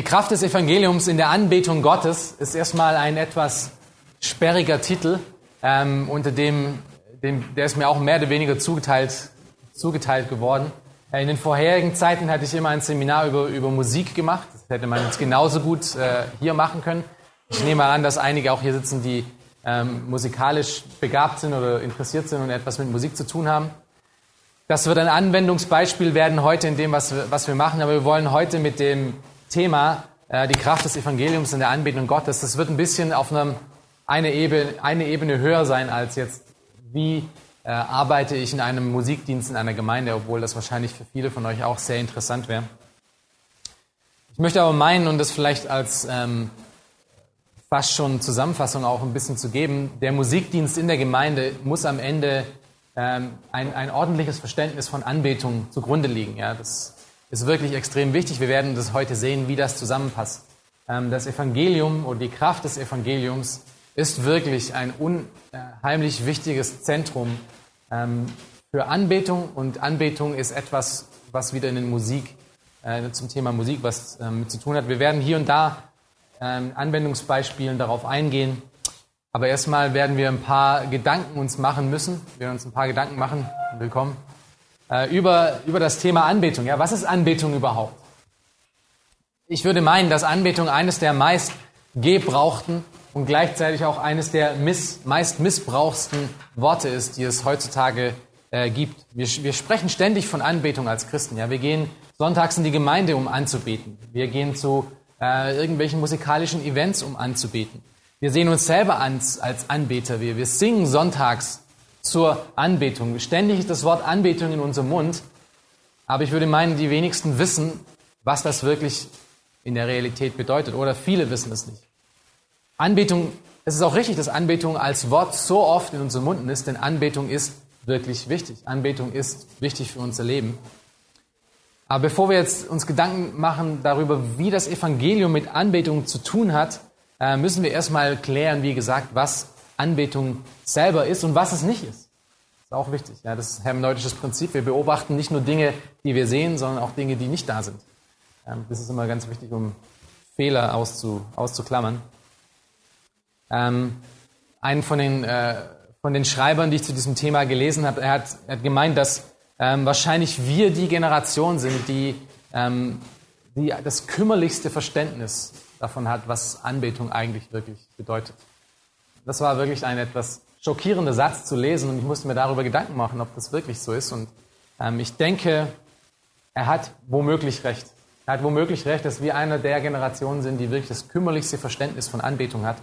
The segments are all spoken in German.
Die Kraft des Evangeliums in der Anbetung Gottes ist erstmal ein etwas sperriger Titel, ähm, unter dem, dem, der ist mir auch mehr oder weniger zugeteilt, zugeteilt geworden. Äh, in den vorherigen Zeiten hatte ich immer ein Seminar über, über Musik gemacht. Das hätte man jetzt genauso gut äh, hier machen können. Ich nehme an, dass einige auch hier sitzen, die ähm, musikalisch begabt sind oder interessiert sind und etwas mit Musik zu tun haben. Das wird ein Anwendungsbeispiel werden heute in dem, was wir, was wir machen, aber wir wollen heute mit dem Thema, äh, die Kraft des Evangeliums in der Anbetung Gottes, das wird ein bisschen auf einem, eine, Ebene, eine Ebene höher sein als jetzt, wie äh, arbeite ich in einem Musikdienst in einer Gemeinde, obwohl das wahrscheinlich für viele von euch auch sehr interessant wäre. Ich möchte aber meinen und das vielleicht als ähm, fast schon Zusammenfassung auch ein bisschen zu geben, der Musikdienst in der Gemeinde muss am Ende ähm, ein, ein ordentliches Verständnis von Anbetung zugrunde liegen. Ja, das ist wirklich extrem wichtig. Wir werden das heute sehen, wie das zusammenpasst. Ähm, das Evangelium oder die Kraft des Evangeliums ist wirklich ein unheimlich wichtiges Zentrum ähm, für Anbetung und Anbetung ist etwas, was wieder in den Musik, äh, zum Thema Musik was ähm, zu tun hat. Wir werden hier und da Anwendungsbeispielen darauf eingehen. Aber erstmal werden wir ein paar Gedanken uns machen müssen. Wir werden uns ein paar Gedanken machen. Willkommen äh, über, über das Thema Anbetung. Ja, was ist Anbetung überhaupt? Ich würde meinen, dass Anbetung eines der meist gebrauchten und gleichzeitig auch eines der miss, meist missbrauchsten Worte ist, die es heutzutage äh, gibt. Wir, wir sprechen ständig von Anbetung als Christen. Ja, wir gehen sonntags in die Gemeinde, um anzubeten. Wir gehen zu äh, irgendwelchen musikalischen Events, um anzubeten. Wir sehen uns selber als, als Anbeter. Wir, wir singen sonntags zur Anbetung. Ständig ist das Wort Anbetung in unserem Mund, aber ich würde meinen, die wenigsten wissen, was das wirklich in der Realität bedeutet oder viele wissen es nicht. Anbetung, es ist auch richtig, dass Anbetung als Wort so oft in unserem Mund ist, denn Anbetung ist wirklich wichtig. Anbetung ist wichtig für unser Leben. Aber bevor wir jetzt uns Gedanken machen darüber, wie das Evangelium mit Anbetung zu tun hat, äh, müssen wir erstmal klären, wie gesagt, was Anbetung selber ist und was es nicht ist. Das ist auch wichtig. Ja, das ist hermeneutisches Prinzip. Wir beobachten nicht nur Dinge, die wir sehen, sondern auch Dinge, die nicht da sind. Ähm, das ist immer ganz wichtig, um Fehler auszu, auszuklammern. Ähm, einen von den, äh, von den Schreibern, die ich zu diesem Thema gelesen habe, er hat, er hat gemeint, dass ähm, wahrscheinlich wir die Generation sind, die, ähm, die das kümmerlichste Verständnis davon hat, was Anbetung eigentlich wirklich bedeutet. Das war wirklich ein etwas schockierender Satz zu lesen und ich musste mir darüber Gedanken machen, ob das wirklich so ist. Und ähm, ich denke, er hat womöglich recht. Er hat womöglich recht, dass wir einer der Generationen sind, die wirklich das kümmerlichste Verständnis von Anbetung hat.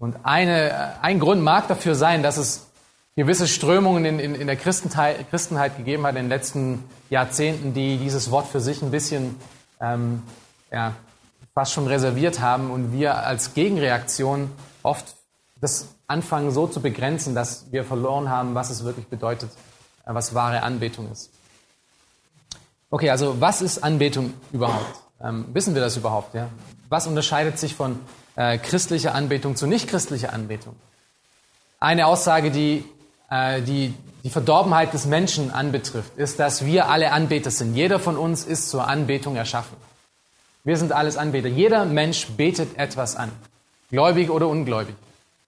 Und eine, äh, ein Grund mag dafür sein, dass es gewisse Strömungen in, in, in der Christenheit, Christenheit gegeben hat in den letzten Jahrzehnten, die dieses Wort für sich ein bisschen ähm, ja, fast schon reserviert haben und wir als Gegenreaktion oft das anfangen so zu begrenzen, dass wir verloren haben, was es wirklich bedeutet, äh, was wahre Anbetung ist. Okay, also was ist Anbetung überhaupt? Ähm, wissen wir das überhaupt? Ja? Was unterscheidet sich von äh, christlicher Anbetung zu nichtchristlicher Anbetung? Eine Aussage, die, äh, die die Verdorbenheit des Menschen anbetrifft, ist, dass wir alle Anbeter sind. Jeder von uns ist zur Anbetung erschaffen. Wir sind alles Anbeter. Jeder Mensch betet etwas an, gläubig oder ungläubig.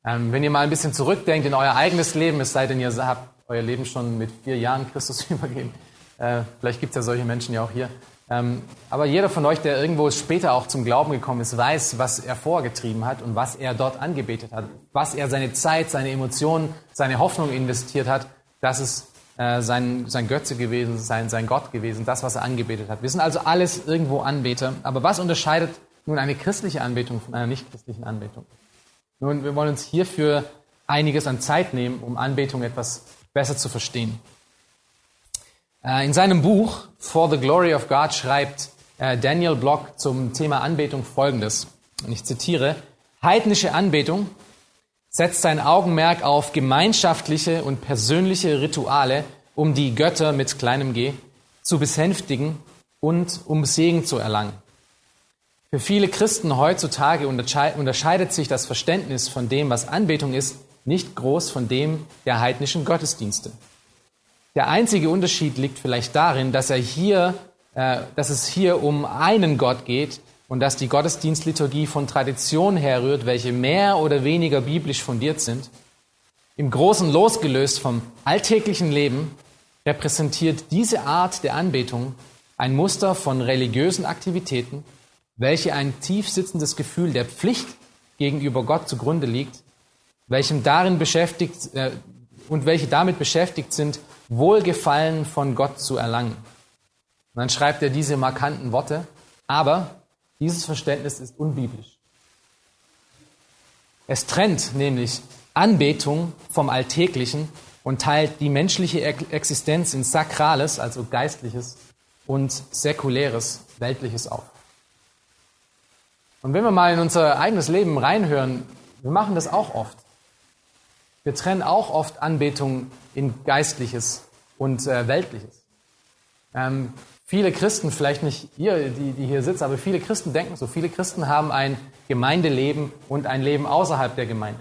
Ähm, wenn ihr mal ein bisschen zurückdenkt in euer eigenes Leben, es sei denn, ihr habt euer Leben schon mit vier Jahren Christus übergeben. Äh, vielleicht gibt es ja solche Menschen ja auch hier. Ähm, aber jeder von euch, der irgendwo später auch zum Glauben gekommen ist, weiß, was er vorgetrieben hat und was er dort angebetet hat, was er seine Zeit, seine Emotionen, seine Hoffnung investiert hat. Das ist äh, sein, sein Götze gewesen, sein, sein Gott gewesen, das, was er angebetet hat. Wir sind also alles irgendwo Anbeter. Aber was unterscheidet nun eine christliche Anbetung von einer nichtchristlichen Anbetung? Nun, wir wollen uns hierfür einiges an Zeit nehmen, um Anbetung etwas besser zu verstehen. Äh, in seinem Buch For the Glory of God schreibt äh, Daniel Block zum Thema Anbetung Folgendes. Und ich zitiere, heidnische Anbetung setzt sein Augenmerk auf gemeinschaftliche und persönliche Rituale, um die Götter mit kleinem g zu besänftigen und um Segen zu erlangen. Für viele Christen heutzutage unterscheidet sich das Verständnis von dem, was Anbetung ist, nicht groß von dem der heidnischen Gottesdienste. Der einzige Unterschied liegt vielleicht darin, dass, er hier, äh, dass es hier um einen Gott geht und dass die Gottesdienstliturgie von Traditionen herrührt, welche mehr oder weniger biblisch fundiert sind. Im Großen losgelöst vom alltäglichen Leben repräsentiert diese Art der Anbetung ein Muster von religiösen Aktivitäten, welche ein tief sitzendes Gefühl der Pflicht gegenüber Gott zugrunde liegt, welchem darin beschäftigt äh, und welche damit beschäftigt sind, Wohlgefallen von Gott zu erlangen. Und dann schreibt er diese markanten Worte, aber dieses Verständnis ist unbiblisch. Es trennt nämlich Anbetung vom Alltäglichen und teilt die menschliche Existenz in Sakrales, also Geistliches, und Säkuläres, Weltliches auf. Und wenn wir mal in unser eigenes Leben reinhören, wir machen das auch oft. Wir trennen auch oft Anbetung in Geistliches und äh, Weltliches. Ähm, viele Christen, vielleicht nicht ihr, die, die hier sitzen, aber viele Christen denken so. Viele Christen haben ein Gemeindeleben und ein Leben außerhalb der Gemeinde.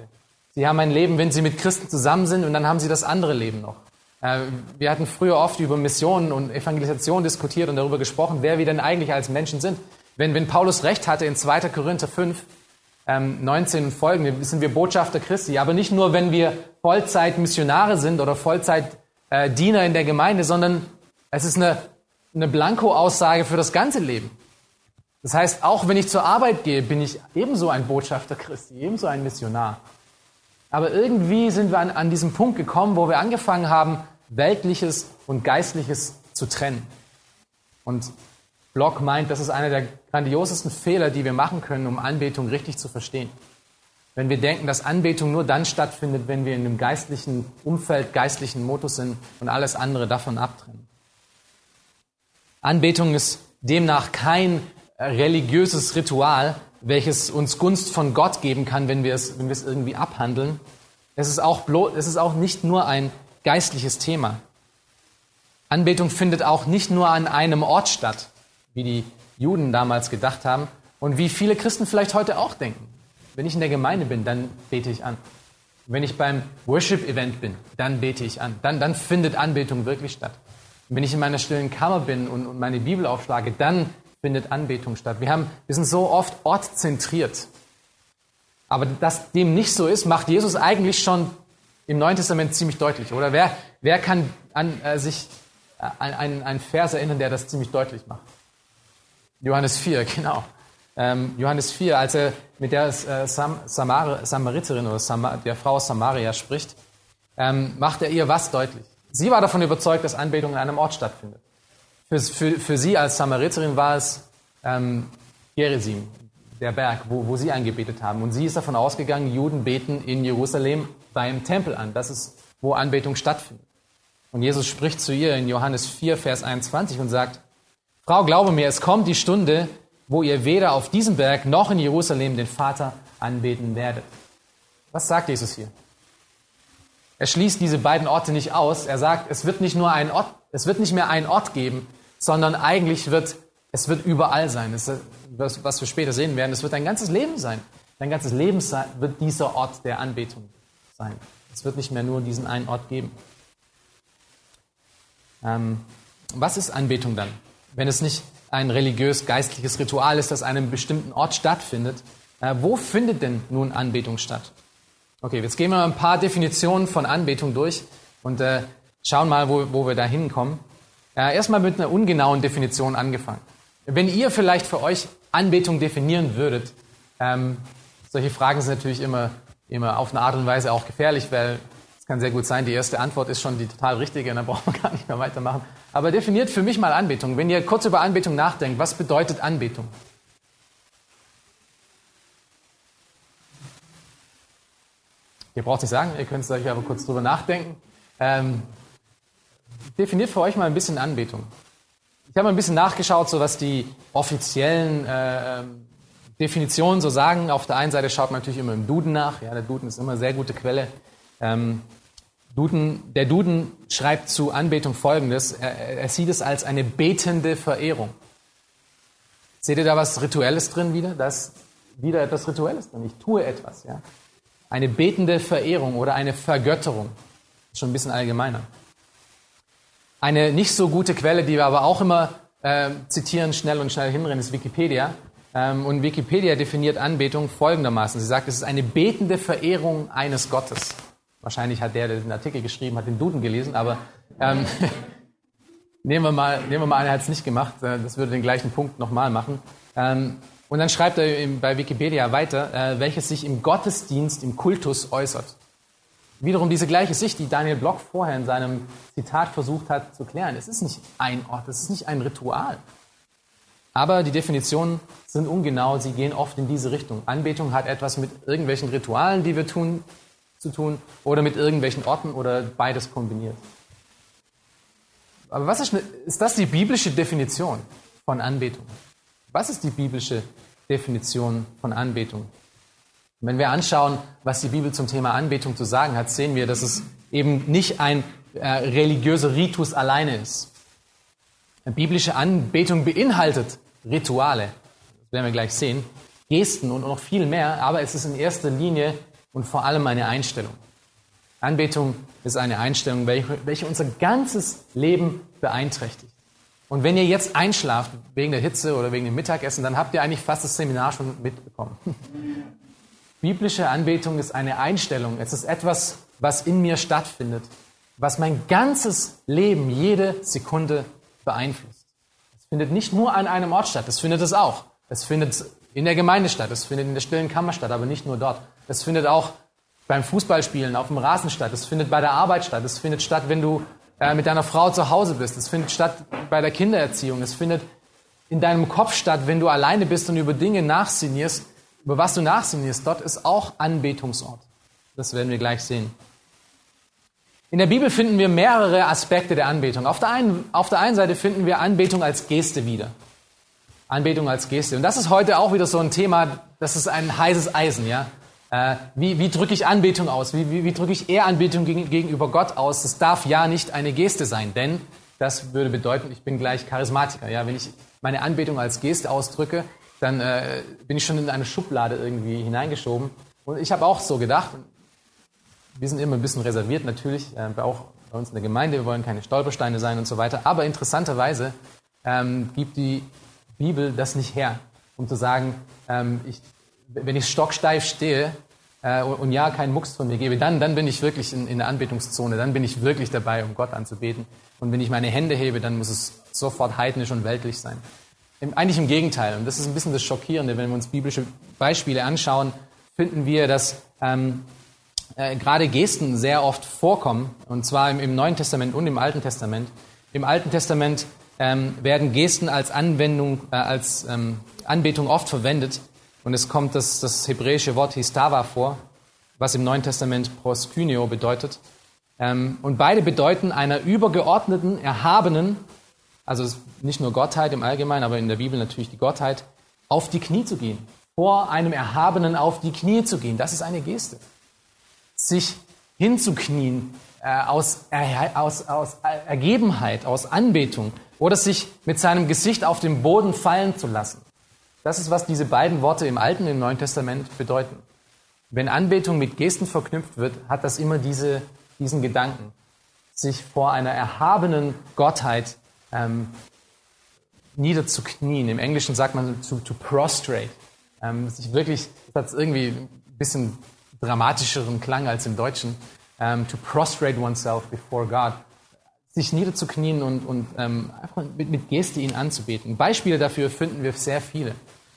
Sie haben ein Leben, wenn sie mit Christen zusammen sind und dann haben sie das andere Leben noch. Äh, wir hatten früher oft über Missionen und Evangelisation diskutiert und darüber gesprochen, wer wir denn eigentlich als Menschen sind. Wenn, wenn Paulus recht hatte in 2. Korinther 5, ähm, 19 und folgende, sind wir Botschafter Christi. Aber nicht nur, wenn wir Vollzeit-Missionare sind oder Vollzeit-Diener äh, in der Gemeinde, sondern es ist eine, eine Blanko-Aussage für das ganze Leben. Das heißt, auch wenn ich zur Arbeit gehe, bin ich ebenso ein Botschafter Christi, ebenso ein Missionar. Aber irgendwie sind wir an, an diesem Punkt gekommen, wo wir angefangen haben, Weltliches und Geistliches zu trennen. Und Block meint, das ist einer der grandiosesten Fehler, die wir machen können, um Anbetung richtig zu verstehen. Wenn wir denken, dass Anbetung nur dann stattfindet, wenn wir in einem geistlichen Umfeld, geistlichen Modus sind und alles andere davon abtrennen. Anbetung ist demnach kein religiöses Ritual, welches uns Gunst von Gott geben kann, wenn wir es, wenn wir es irgendwie abhandeln. Es ist, auch bloß, es ist auch nicht nur ein geistliches Thema. Anbetung findet auch nicht nur an einem Ort statt wie die Juden damals gedacht haben und wie viele Christen vielleicht heute auch denken. Wenn ich in der Gemeinde bin, dann bete ich an. Wenn ich beim Worship-Event bin, dann bete ich an. Dann, dann findet Anbetung wirklich statt. Wenn ich in meiner stillen Kammer bin und, und meine Bibel aufschlage, dann findet Anbetung statt. Wir, haben, wir sind so oft ortzentriert. Aber dass dem nicht so ist, macht Jesus eigentlich schon im Neuen Testament ziemlich deutlich, oder? Wer, wer kann an, äh, sich an einen, einen Vers erinnern, der das ziemlich deutlich macht? Johannes 4, genau. Ähm, Johannes 4, als er mit der äh, Sam Samar Samariterin oder Sam der Frau Samaria spricht, ähm, macht er ihr was deutlich. Sie war davon überzeugt, dass Anbetung in einem Ort stattfindet. Für, für, für sie als Samariterin war es ähm, Gerizim, der Berg, wo, wo sie angebetet haben. Und sie ist davon ausgegangen, Juden beten in Jerusalem beim Tempel an. Das ist, wo Anbetung stattfindet. Und Jesus spricht zu ihr in Johannes 4, Vers 21 und sagt, Frau, glaube mir, es kommt die Stunde, wo ihr weder auf diesem Berg noch in Jerusalem den Vater anbeten werdet. Was sagt Jesus hier? Er schließt diese beiden Orte nicht aus. Er sagt, es wird nicht nur ein Ort, es wird nicht mehr einen Ort geben, sondern eigentlich wird es wird überall sein. Es, was wir später sehen werden, es wird ein ganzes Leben sein. Dein ganzes Leben wird dieser Ort der Anbetung sein. Es wird nicht mehr nur diesen einen Ort geben. Ähm, was ist Anbetung dann? Wenn es nicht ein religiös-geistliches Ritual ist, das an einem bestimmten Ort stattfindet, äh, wo findet denn nun Anbetung statt? Okay, jetzt gehen wir mal ein paar Definitionen von Anbetung durch und äh, schauen mal, wo, wo wir da hinkommen. Äh, erstmal mit einer ungenauen Definition angefangen. Wenn ihr vielleicht für euch Anbetung definieren würdet, ähm, solche Fragen sind natürlich immer, immer auf eine Art und Weise auch gefährlich, weil kann sehr gut sein, die erste Antwort ist schon die total richtige und dann braucht man gar nicht mehr weitermachen. Aber definiert für mich mal Anbetung. Wenn ihr kurz über Anbetung nachdenkt, was bedeutet Anbetung? Ihr braucht nicht sagen, ihr könnt es euch aber kurz drüber nachdenken. Ähm, definiert für euch mal ein bisschen Anbetung. Ich habe ein bisschen nachgeschaut, so was die offiziellen äh, Definitionen so sagen. Auf der einen Seite schaut man natürlich immer im Duden nach. Ja, der Duden ist immer eine sehr gute Quelle. Ähm, Duden, der Duden schreibt zu Anbetung Folgendes. Er, er sieht es als eine betende Verehrung. Seht ihr da was Rituelles drin wieder? Das wieder etwas Rituelles drin. Ich tue etwas. Ja? Eine betende Verehrung oder eine Vergötterung. Schon ein bisschen allgemeiner. Eine nicht so gute Quelle, die wir aber auch immer äh, zitieren, schnell und schnell hinrennen, ist Wikipedia. Ähm, und Wikipedia definiert Anbetung folgendermaßen. Sie sagt, es ist eine betende Verehrung eines Gottes. Wahrscheinlich hat der, der den Artikel geschrieben hat, den Duden gelesen, aber ähm, nehmen, wir mal, nehmen wir mal an, er hat es nicht gemacht. Äh, das würde den gleichen Punkt nochmal machen. Ähm, und dann schreibt er bei Wikipedia weiter, äh, welches sich im Gottesdienst, im Kultus äußert. Wiederum diese gleiche Sicht, die Daniel Block vorher in seinem Zitat versucht hat zu klären. Es ist nicht ein Ort, es ist nicht ein Ritual. Aber die Definitionen sind ungenau, sie gehen oft in diese Richtung. Anbetung hat etwas mit irgendwelchen Ritualen, die wir tun, zu tun, oder mit irgendwelchen Orten oder beides kombiniert. Aber was ist, ist das die biblische Definition von Anbetung? Was ist die biblische Definition von Anbetung? Wenn wir anschauen, was die Bibel zum Thema Anbetung zu sagen hat, sehen wir, dass es eben nicht ein äh, religiöser Ritus alleine ist. Eine biblische Anbetung beinhaltet Rituale, das werden wir gleich sehen, Gesten und noch viel mehr, aber es ist in erster Linie und vor allem eine Einstellung. Anbetung ist eine Einstellung, welche, welche unser ganzes Leben beeinträchtigt. Und wenn ihr jetzt einschlaft wegen der Hitze oder wegen dem Mittagessen, dann habt ihr eigentlich fast das Seminar schon mitbekommen. Biblische Anbetung ist eine Einstellung. Es ist etwas, was in mir stattfindet, was mein ganzes Leben jede Sekunde beeinflusst. Es findet nicht nur an einem Ort statt, es findet es auch. Es findet in der Gemeinde statt, es findet in der stillen Kammer statt, aber nicht nur dort. Es findet auch beim Fußballspielen auf dem Rasen statt, es findet bei der Arbeit statt, es findet statt, wenn du äh, mit deiner Frau zu Hause bist. Es findet statt bei der Kindererziehung. Es findet in deinem Kopf statt, wenn du alleine bist und über Dinge nachsinnierst, über was du nachsinnierst. Dort ist auch Anbetungsort. Das werden wir gleich sehen. In der Bibel finden wir mehrere Aspekte der Anbetung. Auf der einen, auf der einen Seite finden wir Anbetung als Geste wieder. Anbetung als Geste. Und das ist heute auch wieder so ein Thema, das ist ein heißes Eisen, ja. Äh, wie, wie drücke ich Anbetung aus? Wie, wie, wie drücke ich Ehranbetung gegen, gegenüber Gott aus? Das darf ja nicht eine Geste sein, denn das würde bedeuten, ich bin gleich Charismatiker. Ja? Wenn ich meine Anbetung als Geste ausdrücke, dann äh, bin ich schon in eine Schublade irgendwie hineingeschoben. Und ich habe auch so gedacht, wir sind immer ein bisschen reserviert natürlich, äh, auch bei uns in der Gemeinde, wir wollen keine Stolpersteine sein und so weiter. Aber interessanterweise ähm, gibt die Bibel das nicht her, um zu sagen, ähm, ich wenn ich stocksteif stehe äh, und ja keinen Mucks von mir gebe, dann, dann bin ich wirklich in, in der Anbetungszone, dann bin ich wirklich dabei, um Gott anzubeten. Und wenn ich meine Hände hebe, dann muss es sofort heidnisch und weltlich sein. Im, eigentlich im Gegenteil. Und das ist ein bisschen das Schockierende, wenn wir uns biblische Beispiele anschauen, finden wir, dass ähm, äh, gerade Gesten sehr oft vorkommen, und zwar im, im, Neuen Testament und im Alten Testament. Im Alten Testament ähm, werden Gesten als Anwendung, äh, als ähm, Anbetung oft verwendet. Und es kommt das, das hebräische Wort Histava vor, was im Neuen Testament proskyneo bedeutet. Ähm, und beide bedeuten einer übergeordneten, erhabenen, also nicht nur Gottheit im Allgemeinen, aber in der Bibel natürlich die Gottheit, auf die Knie zu gehen. Vor einem Erhabenen auf die Knie zu gehen. Das ist eine Geste. Sich hinzuknien äh, aus, aus, aus Ergebenheit, aus Anbetung oder sich mit seinem Gesicht auf den Boden fallen zu lassen. Das ist, was diese beiden Worte im Alten und im Neuen Testament bedeuten. Wenn Anbetung mit Gesten verknüpft wird, hat das immer diese, diesen Gedanken, sich vor einer erhabenen Gottheit ähm, niederzuknien. Im Englischen sagt man to, to prostrate. Ähm, sich wirklich, das hat irgendwie ein bisschen dramatischeren Klang als im Deutschen. Ähm, to prostrate oneself before God. Sich niederzuknien und, und ähm, einfach mit, mit Geste ihn anzubeten. Beispiele dafür finden wir sehr viele.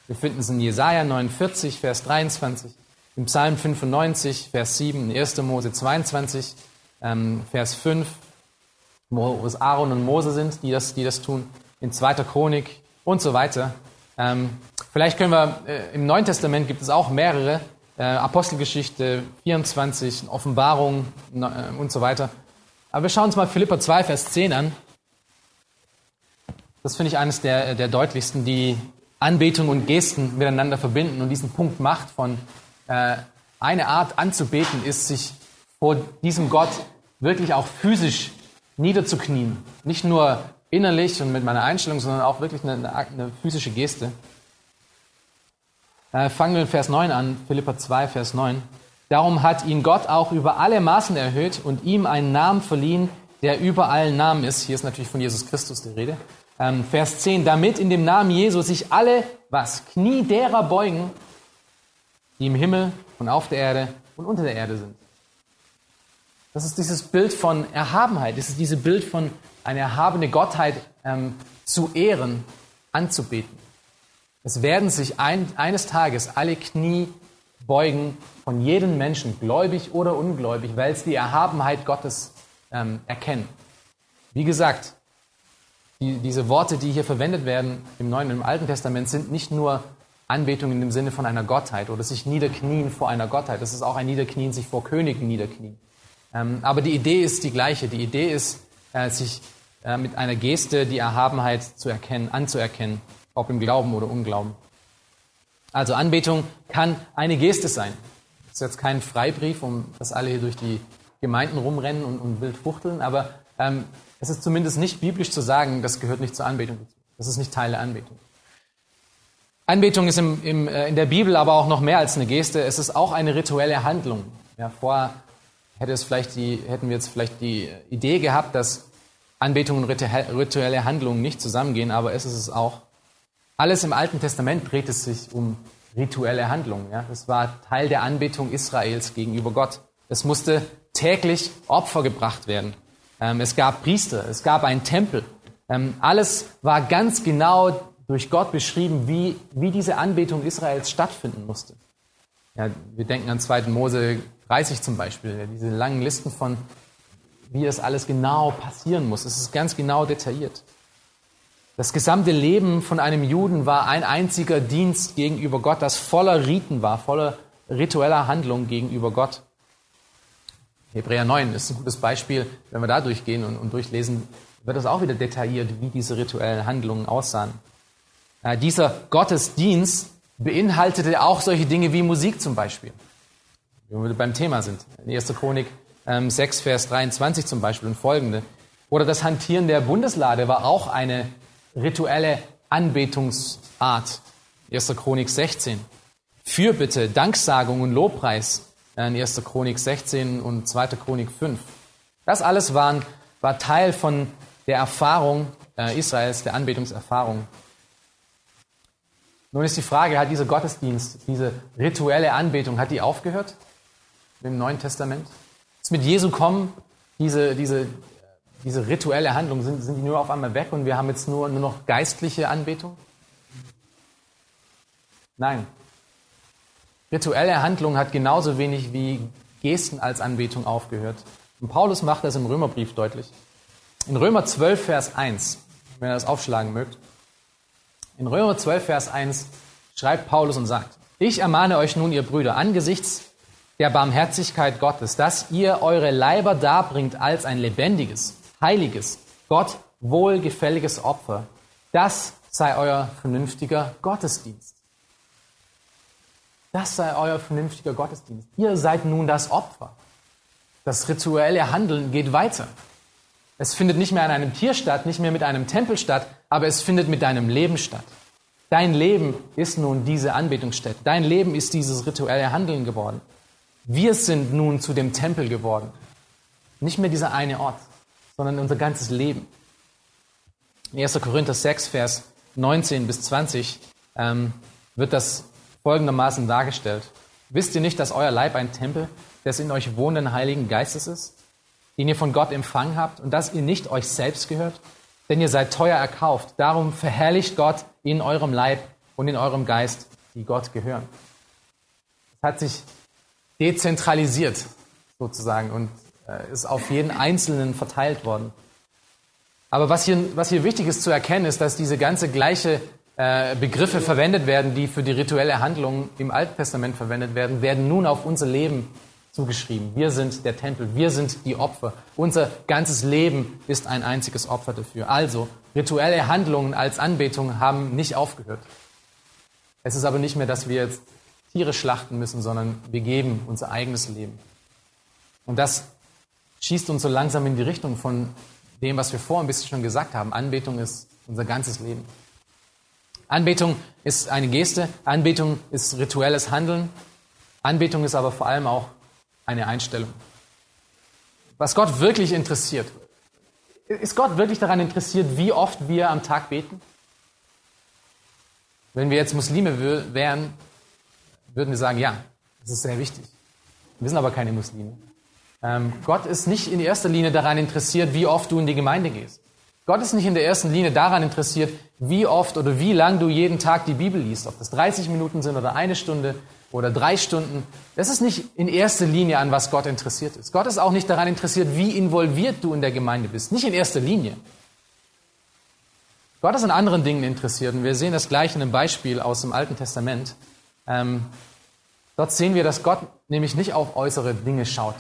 Wir finden es in Jesaja 49, Vers 23, im Psalm 95, Vers 7, in 1. Mose 22, ähm, Vers 5, wo es Aaron und Mose sind, die das, die das tun, in 2. Chronik und so weiter. Ähm, vielleicht können wir, äh, im Neuen Testament gibt es auch mehrere, äh, Apostelgeschichte 24, Offenbarung äh, und so weiter. Aber wir schauen uns mal Philippa 2, Vers 10 an. Das finde ich eines der, der deutlichsten, die Anbetung und Gesten miteinander verbinden und diesen Punkt macht von äh, eine Art anzubeten ist, sich vor diesem Gott wirklich auch physisch niederzuknien. Nicht nur innerlich und mit meiner Einstellung, sondern auch wirklich eine, eine physische Geste. Äh, fangen wir in Vers 9 an, Philippa 2, Vers 9. Darum hat ihn Gott auch über alle Maßen erhöht und ihm einen Namen verliehen, der über allen Namen ist. Hier ist natürlich von Jesus Christus die Rede. Ähm, Vers 10. Damit in dem Namen Jesus sich alle, was? Knie derer beugen, die im Himmel und auf der Erde und unter der Erde sind. Das ist dieses Bild von Erhabenheit. Das ist dieses Bild von eine erhabene Gottheit ähm, zu ehren, anzubeten. Es werden sich ein, eines Tages alle Knie beugen von jedem Menschen, gläubig oder ungläubig, weil sie die Erhabenheit Gottes ähm, erkennen. Wie gesagt, die, diese Worte, die hier verwendet werden im Neuen und im Alten Testament, sind nicht nur Anbetung in dem Sinne von einer Gottheit oder sich niederknien vor einer Gottheit. Das ist auch ein Niederknien, sich vor Königen niederknien. Ähm, aber die Idee ist die gleiche. Die Idee ist, äh, sich äh, mit einer Geste die Erhabenheit zu erkennen, anzuerkennen ob im Glauben oder Unglauben. Also Anbetung kann eine Geste sein. Das ist jetzt kein Freibrief, um dass alle hier durch die Gemeinden rumrennen und, und wild fuchteln, aber ähm, es ist zumindest nicht biblisch zu sagen, das gehört nicht zur Anbetung. Das ist nicht Teil der Anbetung. Anbetung ist im, im, äh, in der Bibel aber auch noch mehr als eine Geste. Es ist auch eine rituelle Handlung. Ja, vorher hätte es vielleicht die, hätten wir jetzt vielleicht die Idee gehabt, dass Anbetung und rituelle Handlungen nicht zusammengehen, aber es ist es auch. Alles im Alten Testament dreht es sich um rituelle Handlungen. Ja? Das war Teil der Anbetung Israels gegenüber Gott. Es musste täglich Opfer gebracht werden. Ähm, es gab Priester, es gab einen Tempel. Ähm, alles war ganz genau durch Gott beschrieben, wie, wie diese Anbetung Israels stattfinden musste. Ja, wir denken an 2. Mose 30 zum Beispiel, ja, diese langen Listen von, wie das alles genau passieren muss. Es ist ganz genau detailliert. Das gesamte Leben von einem Juden war ein einziger Dienst gegenüber Gott, das voller Riten war, voller ritueller Handlung gegenüber Gott. Hebräer 9 ist ein gutes Beispiel. Wenn wir da durchgehen und, und durchlesen, wird das auch wieder detailliert, wie diese rituellen Handlungen aussahen. Äh, dieser Gottesdienst beinhaltete auch solche Dinge wie Musik zum Beispiel. Wenn wir beim Thema sind. In 1. Chronik ähm, 6, Vers 23 zum Beispiel und folgende. Oder das Hantieren der Bundeslade war auch eine rituelle Anbetungsart. 1. Chronik 16. Fürbitte, Danksagung und Lobpreis in 1. Chronik 16 und 2. Chronik 5. Das alles waren, war Teil von der Erfahrung äh, Israels, der Anbetungserfahrung. Nun ist die Frage, hat dieser Gottesdienst, diese rituelle Anbetung, hat die aufgehört im Neuen Testament? Ist mit Jesu kommen diese, diese diese rituelle Handlung, sind, sind die nur auf einmal weg und wir haben jetzt nur, nur noch geistliche Anbetung? Nein. Rituelle Handlung hat genauso wenig wie Gesten als Anbetung aufgehört. Und Paulus macht das im Römerbrief deutlich. In Römer 12, Vers 1, wenn ihr das aufschlagen mögt. In Römer 12, Vers 1 schreibt Paulus und sagt, ich ermahne euch nun, ihr Brüder, angesichts der Barmherzigkeit Gottes, dass ihr eure Leiber darbringt als ein lebendiges, heiliges, Gott wohlgefälliges Opfer. Das sei euer vernünftiger Gottesdienst. Das sei euer vernünftiger Gottesdienst. Ihr seid nun das Opfer. Das rituelle Handeln geht weiter. Es findet nicht mehr an einem Tier statt, nicht mehr mit einem Tempel statt, aber es findet mit deinem Leben statt. Dein Leben ist nun diese Anbetungsstätte. Dein Leben ist dieses rituelle Handeln geworden. Wir sind nun zu dem Tempel geworden. Nicht mehr dieser eine Ort sondern unser ganzes Leben. In 1. Korinther 6, Vers 19 bis 20 ähm, wird das folgendermaßen dargestellt. Wisst ihr nicht, dass euer Leib ein Tempel des in euch wohnenden Heiligen Geistes ist, den ihr von Gott empfangen habt und dass ihr nicht euch selbst gehört? Denn ihr seid teuer erkauft. Darum verherrlicht Gott in eurem Leib und in eurem Geist, die Gott gehören. Es hat sich dezentralisiert sozusagen und äh, ist auf jeden Einzelnen verteilt worden. Aber was hier, was hier wichtig ist zu erkennen, ist, dass diese ganze gleiche äh, Begriffe verwendet werden, die für die rituelle Handlung im Alten Testament verwendet werden, werden nun auf unser Leben zugeschrieben. Wir sind der Tempel, wir sind die Opfer. Unser ganzes Leben ist ein einziges Opfer dafür. Also, rituelle Handlungen als Anbetung haben nicht aufgehört. Es ist aber nicht mehr, dass wir jetzt Tiere schlachten müssen, sondern wir geben unser eigenes Leben. Und das schießt uns so langsam in die Richtung von dem, was wir vorhin ein bisschen schon gesagt haben. Anbetung ist unser ganzes Leben. Anbetung ist eine Geste, Anbetung ist rituelles Handeln, Anbetung ist aber vor allem auch eine Einstellung. Was Gott wirklich interessiert, ist Gott wirklich daran interessiert, wie oft wir am Tag beten? Wenn wir jetzt Muslime wären, würden wir sagen, ja, das ist sehr wichtig. Wir sind aber keine Muslime. Ähm, Gott ist nicht in erster Linie daran interessiert, wie oft du in die Gemeinde gehst. Gott ist nicht in der ersten Linie daran interessiert, wie oft oder wie lang du jeden Tag die Bibel liest. Ob das 30 Minuten sind oder eine Stunde oder drei Stunden. Das ist nicht in erster Linie an was Gott interessiert ist. Gott ist auch nicht daran interessiert, wie involviert du in der Gemeinde bist. Nicht in erster Linie. Gott ist an anderen Dingen interessiert. Und wir sehen das gleich in einem Beispiel aus dem Alten Testament. Ähm, dort sehen wir, dass Gott nämlich nicht auf äußere Dinge schaut,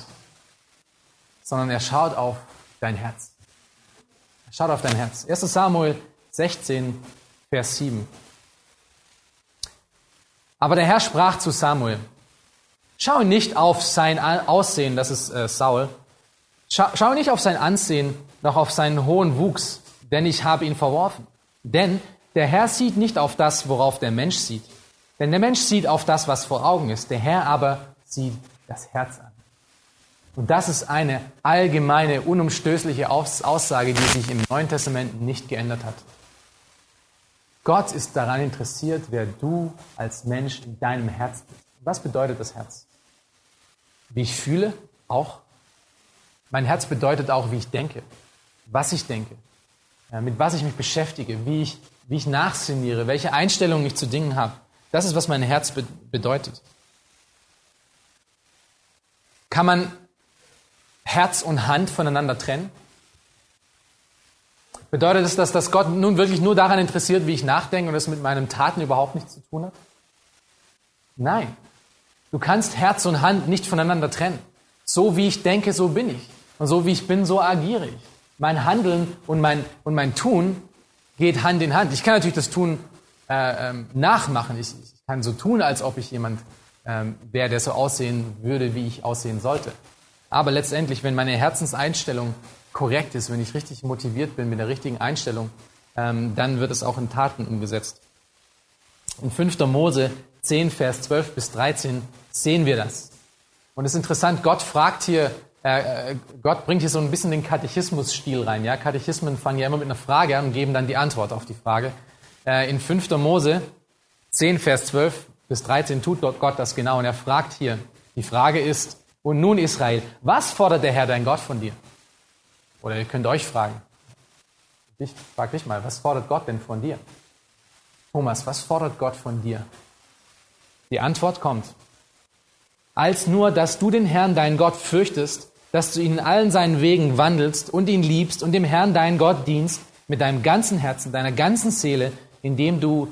sondern er schaut auf dein Herz. Schaut auf dein Herz. 1 Samuel 16, Vers 7. Aber der Herr sprach zu Samuel, schau nicht auf sein Aussehen, das ist äh, Saul, schau, schau nicht auf sein Ansehen, noch auf seinen hohen Wuchs, denn ich habe ihn verworfen. Denn der Herr sieht nicht auf das, worauf der Mensch sieht. Denn der Mensch sieht auf das, was vor Augen ist. Der Herr aber sieht das Herz an. Und das ist eine allgemeine, unumstößliche Aussage, die sich im Neuen Testament nicht geändert hat. Gott ist daran interessiert, wer du als Mensch in deinem Herz bist. Was bedeutet das Herz? Wie ich fühle, auch. Mein Herz bedeutet auch, wie ich denke, was ich denke, mit was ich mich beschäftige, wie ich, wie ich nachsinniere, welche Einstellungen ich zu Dingen habe. Das ist, was mein Herz be bedeutet. Kann man Herz und Hand voneinander trennen? Bedeutet es, dass das Gott nun wirklich nur daran interessiert, wie ich nachdenke und es mit meinen Taten überhaupt nichts zu tun hat? Nein. Du kannst Herz und Hand nicht voneinander trennen. So wie ich denke, so bin ich. Und so wie ich bin, so agiere ich. Mein Handeln und mein, und mein Tun geht Hand in Hand. Ich kann natürlich das Tun äh, ähm, nachmachen. Ich, ich, kann so tun, als ob ich jemand ähm, wäre, der so aussehen würde, wie ich aussehen sollte. Aber letztendlich, wenn meine Herzenseinstellung korrekt ist, wenn ich richtig motiviert bin mit der richtigen Einstellung, ähm, dann wird es auch in Taten umgesetzt. In 5. Mose 10, Vers 12 bis 13 sehen wir das. Und es ist interessant, Gott fragt hier, äh, äh, Gott bringt hier so ein bisschen den Katechismus-Stil rein. Ja? Katechismen fangen ja immer mit einer Frage an und geben dann die Antwort auf die Frage. Äh, in 5. Mose 10, Vers 12 bis 13 tut Gott das genau und er fragt hier, die Frage ist, und nun Israel, was fordert der Herr dein Gott von dir? Oder ihr könnt euch fragen. Ich frage dich mal, was fordert Gott denn von dir? Thomas, was fordert Gott von dir? Die Antwort kommt. Als nur, dass du den Herrn, deinen Gott, fürchtest, dass du ihn in allen seinen Wegen wandelst und ihn liebst und dem Herrn, deinen Gott, dienst mit deinem ganzen Herzen, deiner ganzen Seele, indem du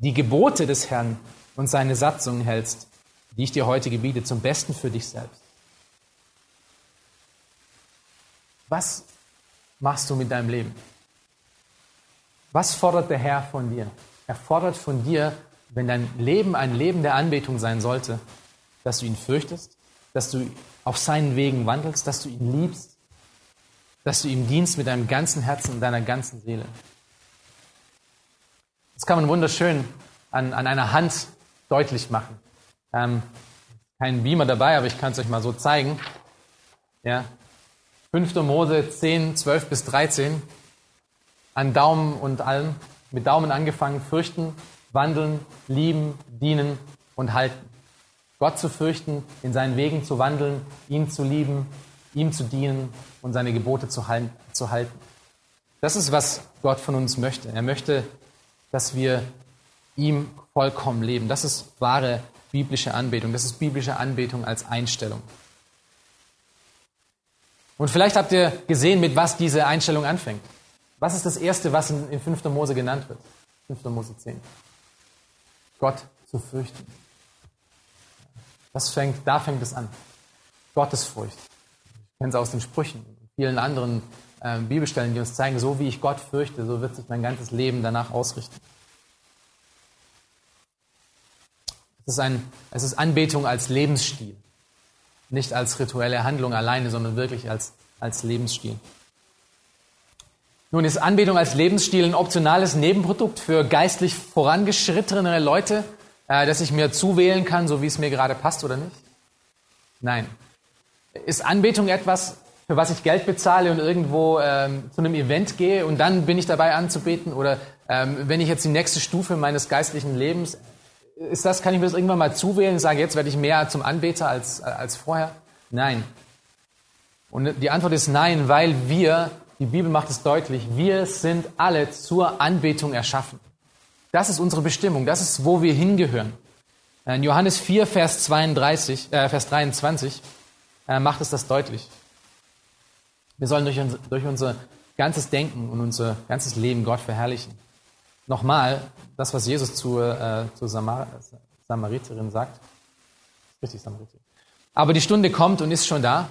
die Gebote des Herrn und seine Satzungen hältst, die ich dir heute gebiete, zum Besten für dich selbst. Was machst du mit deinem Leben? Was fordert der Herr von dir? Er fordert von dir, wenn dein Leben ein Leben der Anbetung sein sollte, dass du ihn fürchtest, dass du auf seinen Wegen wandelst, dass du ihn liebst, dass du ihm dienst mit deinem ganzen Herzen und deiner ganzen Seele. Das kann man wunderschön an, an einer Hand deutlich machen. Ähm, kein Beamer dabei, aber ich kann es euch mal so zeigen. Ja, 5. Mose 10, 12 bis 13. An Daumen und allem. Mit Daumen angefangen. Fürchten, wandeln, lieben, dienen und halten. Gott zu fürchten, in seinen Wegen zu wandeln, ihn zu lieben, ihm zu dienen und seine Gebote zu halten. Das ist, was Gott von uns möchte. Er möchte, dass wir ihm vollkommen leben. Das ist wahre biblische Anbetung. Das ist biblische Anbetung als Einstellung. Und vielleicht habt ihr gesehen, mit was diese Einstellung anfängt. Was ist das Erste, was in 5. Mose genannt wird? 5. Mose 10. Gott zu fürchten. Das fängt, da fängt es an. Gottesfurcht. Ich kenne es aus den Sprüchen und vielen anderen äh, Bibelstellen, die uns zeigen, so wie ich Gott fürchte, so wird sich mein ganzes Leben danach ausrichten. Es ist, ein, es ist Anbetung als Lebensstil. Nicht als rituelle Handlung alleine, sondern wirklich als, als Lebensstil. Nun ist Anbetung als Lebensstil ein optionales Nebenprodukt für geistlich vorangeschrittene Leute, äh, das ich mir zuwählen kann, so wie es mir gerade passt oder nicht? Nein. Ist Anbetung etwas, für was ich Geld bezahle und irgendwo ähm, zu einem Event gehe und dann bin ich dabei anzubeten? Oder ähm, wenn ich jetzt die nächste Stufe meines geistlichen Lebens ist das, kann ich mir das irgendwann mal zuwählen und sagen, jetzt werde ich mehr zum Anbeter als, als vorher? Nein. Und die Antwort ist nein, weil wir, die Bibel macht es deutlich, wir sind alle zur Anbetung erschaffen. Das ist unsere Bestimmung, das ist, wo wir hingehören. In Johannes 4, Vers, 32, äh, Vers 23 äh, macht es das deutlich. Wir sollen durch, durch unser ganzes Denken und unser ganzes Leben Gott verherrlichen. Nochmal, das, was Jesus zur, äh, zur Samar Samariterin sagt. Richtig, Samariterin. Aber die Stunde kommt und ist schon da,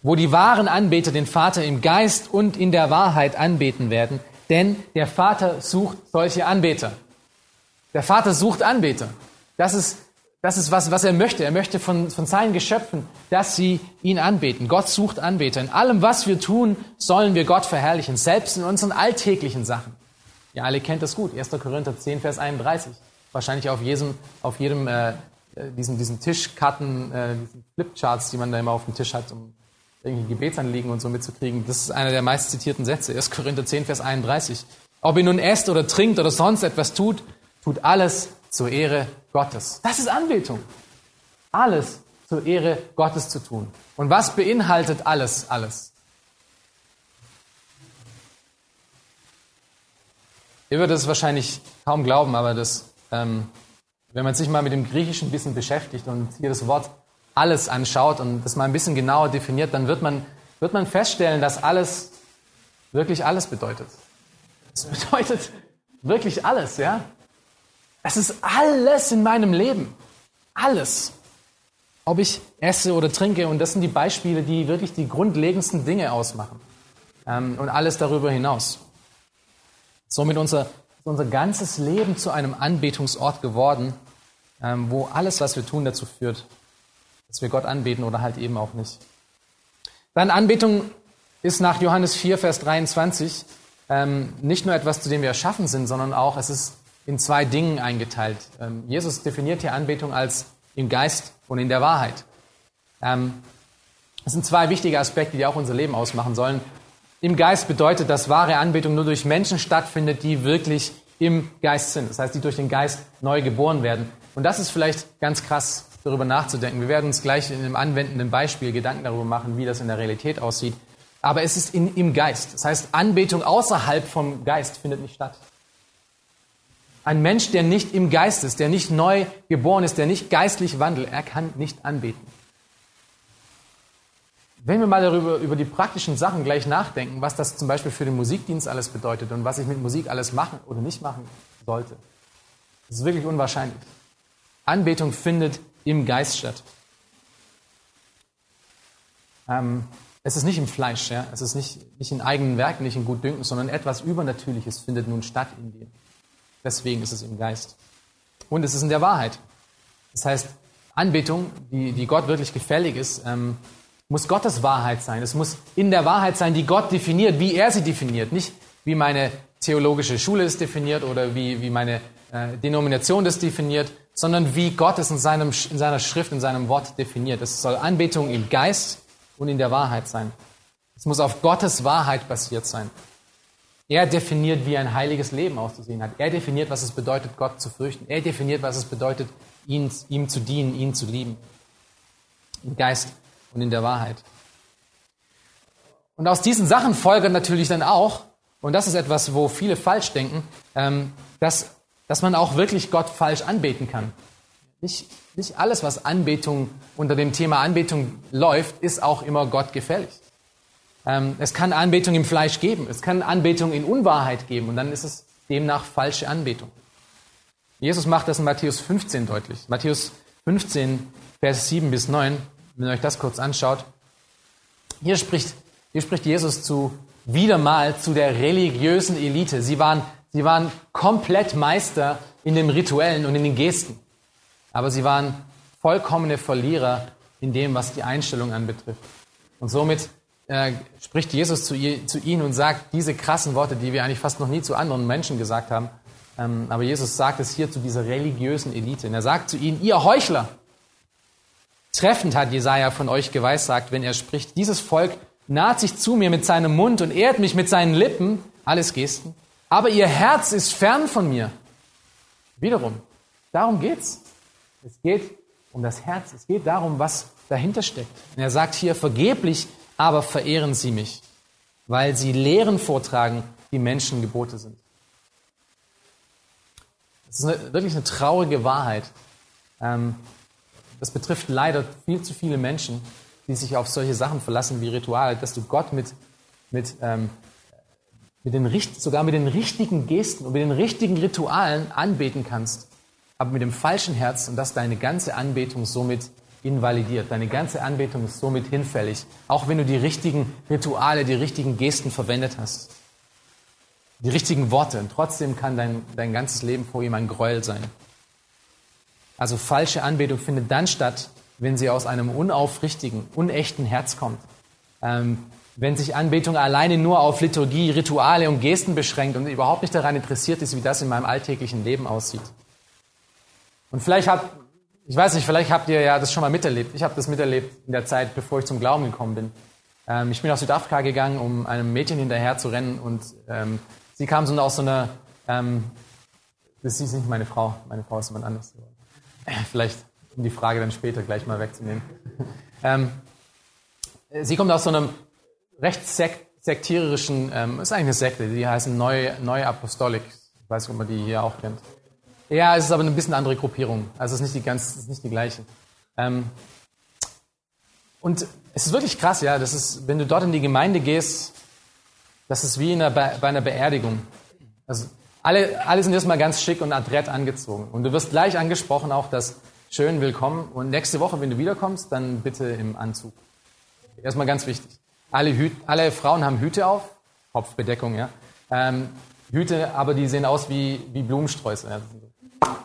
wo die wahren Anbeter den Vater im Geist und in der Wahrheit anbeten werden, denn der Vater sucht solche Anbeter. Der Vater sucht Anbeter. Das ist, das ist was, was er möchte. Er möchte von, von seinen Geschöpfen, dass sie ihn anbeten. Gott sucht Anbeter. In allem, was wir tun, sollen wir Gott verherrlichen, selbst in unseren alltäglichen Sachen. Ihr alle kennt das gut. 1. Korinther 10, Vers 31. Wahrscheinlich auf jedem, auf jedem äh, diesen, diesen Tischkarten, äh, diesen Flipcharts, die man da immer auf dem Tisch hat, um irgendwie Gebetsanliegen und so mitzukriegen. Das ist einer der meist zitierten Sätze. 1. Korinther 10, Vers 31. Ob ihr nun esst oder trinkt oder sonst etwas tut, tut alles zur Ehre Gottes. Das ist Anbetung. Alles zur Ehre Gottes zu tun. Und was beinhaltet alles, alles? Ihr würdet es wahrscheinlich kaum glauben, aber das, ähm, wenn man sich mal mit dem Griechischen bisschen beschäftigt und hier das Wort alles anschaut und das mal ein bisschen genauer definiert, dann wird man, wird man feststellen, dass alles wirklich alles bedeutet. Es bedeutet wirklich alles, ja? Es ist alles in meinem Leben. Alles. Ob ich esse oder trinke. Und das sind die Beispiele, die wirklich die grundlegendsten Dinge ausmachen. Ähm, und alles darüber hinaus. Somit unser, unser ganzes Leben zu einem Anbetungsort geworden, ähm, wo alles, was wir tun, dazu führt, dass wir Gott anbeten oder halt eben auch nicht. Dann Anbetung ist nach Johannes 4, Vers 23 ähm, nicht nur etwas, zu dem wir erschaffen sind, sondern auch, es ist in zwei Dingen eingeteilt. Ähm, Jesus definiert hier Anbetung als im Geist und in der Wahrheit. Ähm, das sind zwei wichtige Aspekte, die auch unser Leben ausmachen sollen. Im Geist bedeutet, dass wahre Anbetung nur durch Menschen stattfindet, die wirklich im Geist sind. Das heißt, die durch den Geist neu geboren werden. Und das ist vielleicht ganz krass, darüber nachzudenken. Wir werden uns gleich in einem anwendenden Beispiel Gedanken darüber machen, wie das in der Realität aussieht. Aber es ist in, im Geist. Das heißt, Anbetung außerhalb vom Geist findet nicht statt. Ein Mensch, der nicht im Geist ist, der nicht neu geboren ist, der nicht geistlich wandelt, er kann nicht anbeten. Wenn wir mal darüber, über die praktischen Sachen gleich nachdenken, was das zum Beispiel für den Musikdienst alles bedeutet und was ich mit Musik alles machen oder nicht machen sollte, das ist wirklich unwahrscheinlich. Anbetung findet im Geist statt. Ähm, es ist nicht im Fleisch, ja? es ist nicht, nicht in eigenen Werken, nicht in Gutdünken, sondern etwas Übernatürliches findet nun statt in dir. Deswegen ist es im Geist. Und es ist in der Wahrheit. Das heißt, Anbetung, die, die Gott wirklich gefällig ist, ähm, muss Gottes Wahrheit sein. Es muss in der Wahrheit sein, die Gott definiert, wie er sie definiert. Nicht wie meine theologische Schule es definiert oder wie, wie meine äh, Denomination das definiert, sondern wie Gott es in, seinem, in seiner Schrift, in seinem Wort definiert. Es soll Anbetung im Geist und in der Wahrheit sein. Es muss auf Gottes Wahrheit basiert sein. Er definiert, wie ein heiliges Leben auszusehen hat. Er definiert, was es bedeutet, Gott zu fürchten. Er definiert, was es bedeutet, ihn, ihm zu dienen, ihn zu lieben. Im Geist und in der Wahrheit. Und aus diesen Sachen folgt natürlich dann auch, und das ist etwas, wo viele falsch denken, ähm, dass, dass man auch wirklich Gott falsch anbeten kann. Nicht, nicht alles, was Anbetung unter dem Thema Anbetung läuft, ist auch immer Gott gefällig. Ähm, es kann Anbetung im Fleisch geben, es kann Anbetung in Unwahrheit geben und dann ist es demnach falsche Anbetung. Jesus macht das in Matthäus 15 deutlich. Matthäus 15, Vers 7 bis 9 wenn ihr euch das kurz anschaut. Hier spricht, hier spricht Jesus zu, wieder mal zu der religiösen Elite. Sie waren, sie waren komplett Meister in dem Rituellen und in den Gesten. Aber sie waren vollkommene Verlierer in dem, was die Einstellung anbetrifft. Und somit äh, spricht Jesus zu, zu, ihnen und sagt diese krassen Worte, die wir eigentlich fast noch nie zu anderen Menschen gesagt haben. Ähm, aber Jesus sagt es hier zu dieser religiösen Elite. Und er sagt zu ihnen, ihr Heuchler, treffend hat Jesaja von euch geweissagt, wenn er spricht, dieses Volk naht sich zu mir mit seinem Mund und ehrt mich mit seinen Lippen, alles Gesten, aber ihr Herz ist fern von mir. Wiederum, darum geht's. Es geht um das Herz. Es geht darum, was dahinter steckt. Und er sagt hier, vergeblich aber verehren sie mich, weil sie Lehren vortragen, die Menschen Gebote sind. Das ist eine, wirklich eine traurige Wahrheit. Ähm, das betrifft leider viel zu viele Menschen, die sich auf solche Sachen verlassen wie Rituale, dass du Gott mit, mit, ähm, mit den, sogar mit den richtigen Gesten und mit den richtigen Ritualen anbeten kannst, aber mit dem falschen Herz und dass deine ganze Anbetung somit invalidiert. Deine ganze Anbetung ist somit hinfällig, auch wenn du die richtigen Rituale, die richtigen Gesten verwendet hast. Die richtigen Worte. Und trotzdem kann dein, dein ganzes Leben vor ihm ein Gräuel sein. Also falsche Anbetung findet dann statt, wenn sie aus einem unaufrichtigen, unechten Herz kommt. Ähm, wenn sich Anbetung alleine nur auf Liturgie, Rituale und Gesten beschränkt und überhaupt nicht daran interessiert ist, wie das in meinem alltäglichen Leben aussieht. Und vielleicht hat, ich weiß nicht, vielleicht habt ihr ja das schon mal miterlebt. Ich habe das miterlebt in der Zeit, bevor ich zum Glauben gekommen bin. Ähm, ich bin nach Südafrika gegangen, um einem Mädchen hinterher zu rennen und ähm, sie kam so aus so einer, ähm, das ist nicht meine Frau, meine Frau ist jemand anderes. Vielleicht, um die Frage dann später gleich mal wegzunehmen. Ähm, sie kommt aus so einem recht sek sektiererischen, ähm, ist eigentlich eine Sekte, die heißen Neue, Neue Apostolik. Ich weiß nicht, ob man die hier auch kennt. Ja, es ist aber eine bisschen andere Gruppierung. Also es ist nicht die ganz, es ist nicht die gleiche. Ähm, und es ist wirklich krass, ja. Das ist, wenn du dort in die Gemeinde gehst, das ist wie einer, bei einer Beerdigung. Also alle, alle sind erstmal ganz schick und adrett angezogen. Und du wirst gleich angesprochen auch, dass schön willkommen. Und nächste Woche, wenn du wiederkommst, dann bitte im Anzug. Erstmal ganz wichtig. Alle, Hüt, alle Frauen haben Hüte auf, Kopfbedeckung, ja. Ähm, Hüte, aber die sehen aus wie, wie Blumensträuße. Ja.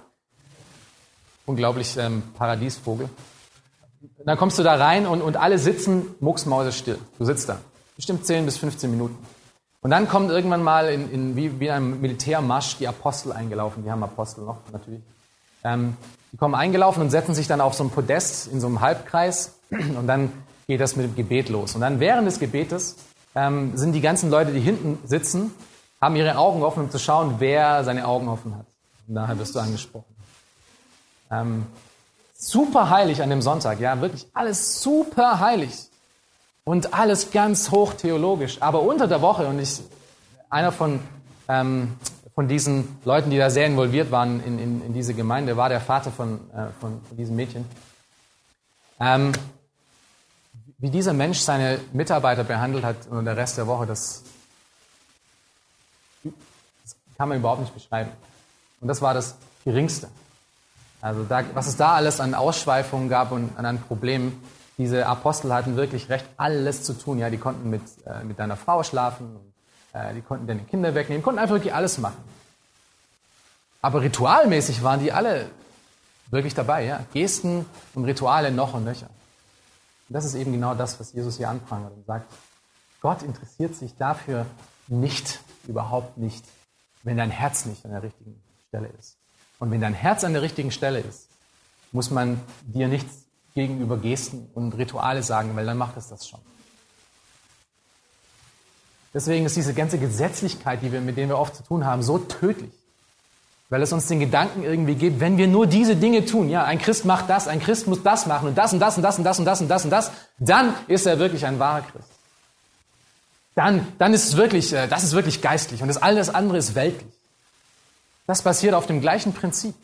Unglaublich ähm, Paradiesvogel. Dann kommst du da rein und, und alle sitzen mucksmausestill. Du sitzt da. Bestimmt 10 bis 15 Minuten. Und dann kommt irgendwann mal in, in, wie, wie in einem Militärmarsch die Apostel eingelaufen. Die haben Apostel noch, natürlich. Ähm, die kommen eingelaufen und setzen sich dann auf so ein Podest in so einem Halbkreis. Und dann geht das mit dem Gebet los. Und dann während des Gebetes ähm, sind die ganzen Leute, die hinten sitzen, haben ihre Augen offen, um zu schauen, wer seine Augen offen hat. Und daher wirst du angesprochen. Ähm, super heilig an dem Sonntag, ja, wirklich alles super heilig. Und alles ganz hoch theologisch. Aber unter der Woche, und ich, einer von, ähm, von diesen Leuten, die da sehr involviert waren in, in, in diese Gemeinde, war der Vater von, äh, von, von diesem Mädchen. Ähm, wie dieser Mensch seine Mitarbeiter behandelt hat und der Rest der Woche, das, das kann man überhaupt nicht beschreiben. Und das war das Geringste. Also da, was es da alles an Ausschweifungen gab und an Problemen, diese Apostel hatten wirklich recht, alles zu tun. Ja, die konnten mit, äh, mit deiner Frau schlafen, und, äh, die konnten deine Kinder wegnehmen, konnten einfach wirklich alles machen. Aber ritualmäßig waren die alle wirklich dabei. Ja? Gesten und Rituale noch und nöcher. Und das ist eben genau das, was Jesus hier anprangert und sagt, Gott interessiert sich dafür nicht, überhaupt nicht, wenn dein Herz nicht an der richtigen Stelle ist. Und wenn dein Herz an der richtigen Stelle ist, muss man dir nichts gegenüber Gesten und Rituale sagen, weil dann macht es das schon. Deswegen ist diese ganze Gesetzlichkeit, die wir, mit denen wir oft zu tun haben, so tödlich. Weil es uns den Gedanken irgendwie gibt, wenn wir nur diese Dinge tun, ja, ein Christ macht das, ein Christ muss das machen und das und das und das und das und das und das und das, dann ist er wirklich ein wahrer Christ. Dann, dann ist es wirklich, äh, das ist wirklich geistlich und das alles andere ist weltlich. Das basiert auf dem gleichen Prinzip.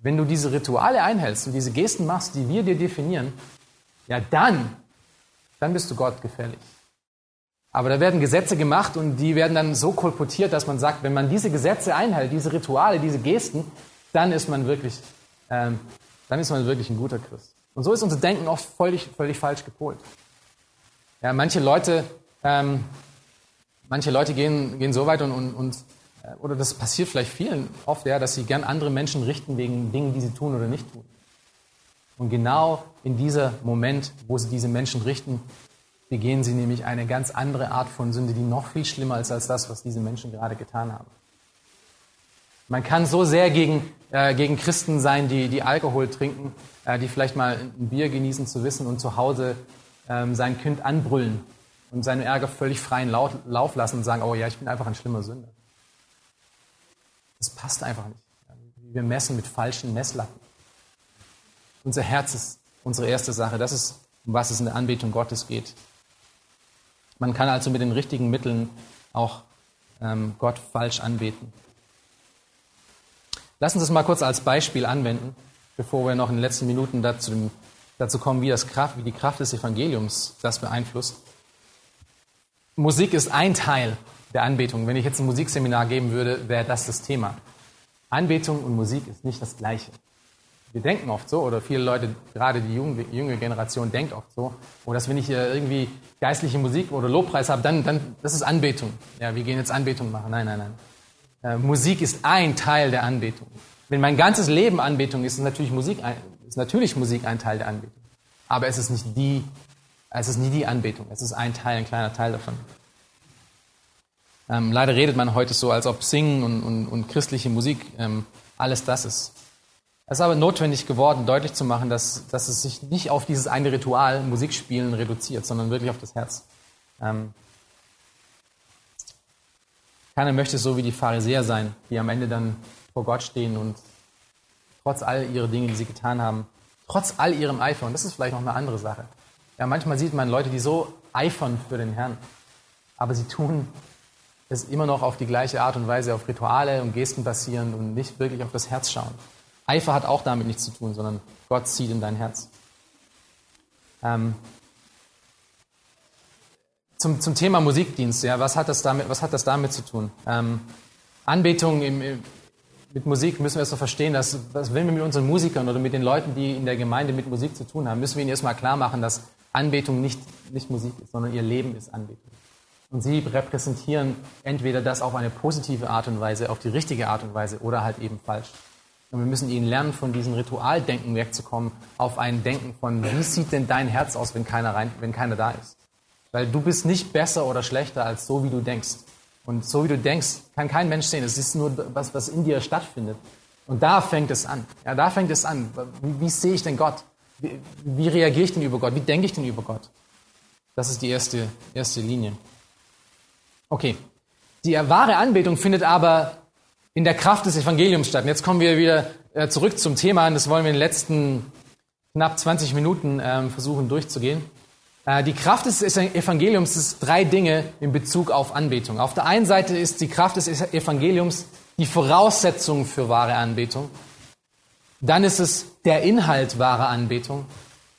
Wenn du diese Rituale einhältst und diese Gesten machst, die wir dir definieren, ja dann, dann bist du Gott gefällig. Aber da werden Gesetze gemacht und die werden dann so kolportiert, dass man sagt, wenn man diese Gesetze einhält, diese Rituale, diese Gesten, dann ist man wirklich, ähm, dann ist man wirklich ein guter Christ. Und so ist unser Denken oft völlig, völlig falsch gepolt. Ja, manche Leute, ähm, manche Leute gehen, gehen so weit und, und, und oder das passiert vielleicht vielen oft, ja, dass sie gern andere Menschen richten wegen Dingen, die sie tun oder nicht tun. Und genau in diesem Moment, wo sie diese Menschen richten, begehen sie nämlich eine ganz andere Art von Sünde, die noch viel schlimmer ist als das, was diese Menschen gerade getan haben. Man kann so sehr gegen, äh, gegen Christen sein, die, die Alkohol trinken, äh, die vielleicht mal ein Bier genießen zu wissen und zu Hause ähm, sein Kind anbrüllen und seinen Ärger völlig freien Lauf lassen und sagen, oh ja, ich bin einfach ein schlimmer Sünder. Das passt einfach nicht. Wir messen mit falschen Messlatten. Unser Herz ist unsere erste Sache. Das ist, um was es in der Anbetung Gottes geht. Man kann also mit den richtigen Mitteln auch ähm, Gott falsch anbeten. Lassen Sie es mal kurz als Beispiel anwenden, bevor wir noch in den letzten Minuten dazu, dazu kommen, wie, das Kraft, wie die Kraft des Evangeliums das beeinflusst. Musik ist ein Teil der Anbetung. Wenn ich jetzt ein Musikseminar geben würde, wäre das das Thema. Anbetung und Musik ist nicht das Gleiche. Wir denken oft so, oder viele Leute, gerade die junge, Generation, denkt oft so, oh, dass wenn ich hier irgendwie geistliche Musik oder Lobpreis habe, dann, dann, das ist Anbetung. Ja, wir gehen jetzt Anbetung machen. Nein, nein, nein. Äh, Musik ist ein Teil der Anbetung. Wenn mein ganzes Leben Anbetung ist, ist natürlich Musik, ein, ist natürlich Musik ein Teil der Anbetung. Aber es ist nicht die, es ist nie die Anbetung. Es ist ein Teil, ein kleiner Teil davon. Ähm, leider redet man heute so, als ob Singen und, und, und christliche Musik ähm, alles das ist. Es ist aber notwendig geworden, deutlich zu machen, dass, dass es sich nicht auf dieses eine Ritual, Musikspielen, reduziert, sondern wirklich auf das Herz. Ähm, keiner möchte so wie die Pharisäer sein, die am Ende dann vor Gott stehen und trotz all ihrer Dinge, die sie getan haben, trotz all ihrem Eifer, und das ist vielleicht noch eine andere Sache. Ja, manchmal sieht man Leute, die so eifern für den Herrn, aber sie tun es immer noch auf die gleiche Art und Weise, auf Rituale und Gesten basierend und nicht wirklich auf das Herz schauen. Eifer hat auch damit nichts zu tun, sondern Gott zieht in dein Herz. Ähm, zum, zum Thema Musikdienst, ja, was hat das damit, was hat das damit zu tun? Ähm, Anbetung im, im, mit Musik müssen wir erst so verstehen, dass, dass wenn wir mit unseren Musikern oder mit den Leuten, die in der Gemeinde mit Musik zu tun haben, müssen wir ihnen erstmal klar machen, dass Anbetung nicht, nicht Musik ist, sondern ihr Leben ist Anbetung. Und sie repräsentieren entweder das auf eine positive Art und Weise, auf die richtige Art und Weise oder halt eben falsch. Und wir müssen ihnen lernen, von diesem Ritualdenken wegzukommen, auf ein Denken von, wie sieht denn dein Herz aus, wenn keiner, rein, wenn keiner da ist? Weil du bist nicht besser oder schlechter als so, wie du denkst. Und so wie du denkst, kann kein Mensch sehen. Es ist nur was, was in dir stattfindet. Und da fängt es an. Ja, da fängt es an. Wie, wie sehe ich denn Gott? Wie, wie reagiere ich denn über Gott? Wie denke ich denn über Gott? Das ist die erste, erste Linie. Okay. Die wahre Anbetung findet aber in der Kraft des Evangeliums statt. Und jetzt kommen wir wieder äh, zurück zum Thema und das wollen wir in den letzten knapp 20 Minuten ähm, versuchen durchzugehen. Äh, die Kraft des Evangeliums ist drei Dinge in Bezug auf Anbetung. Auf der einen Seite ist die Kraft des Evangeliums die Voraussetzung für wahre Anbetung. Dann ist es der Inhalt wahrer Anbetung.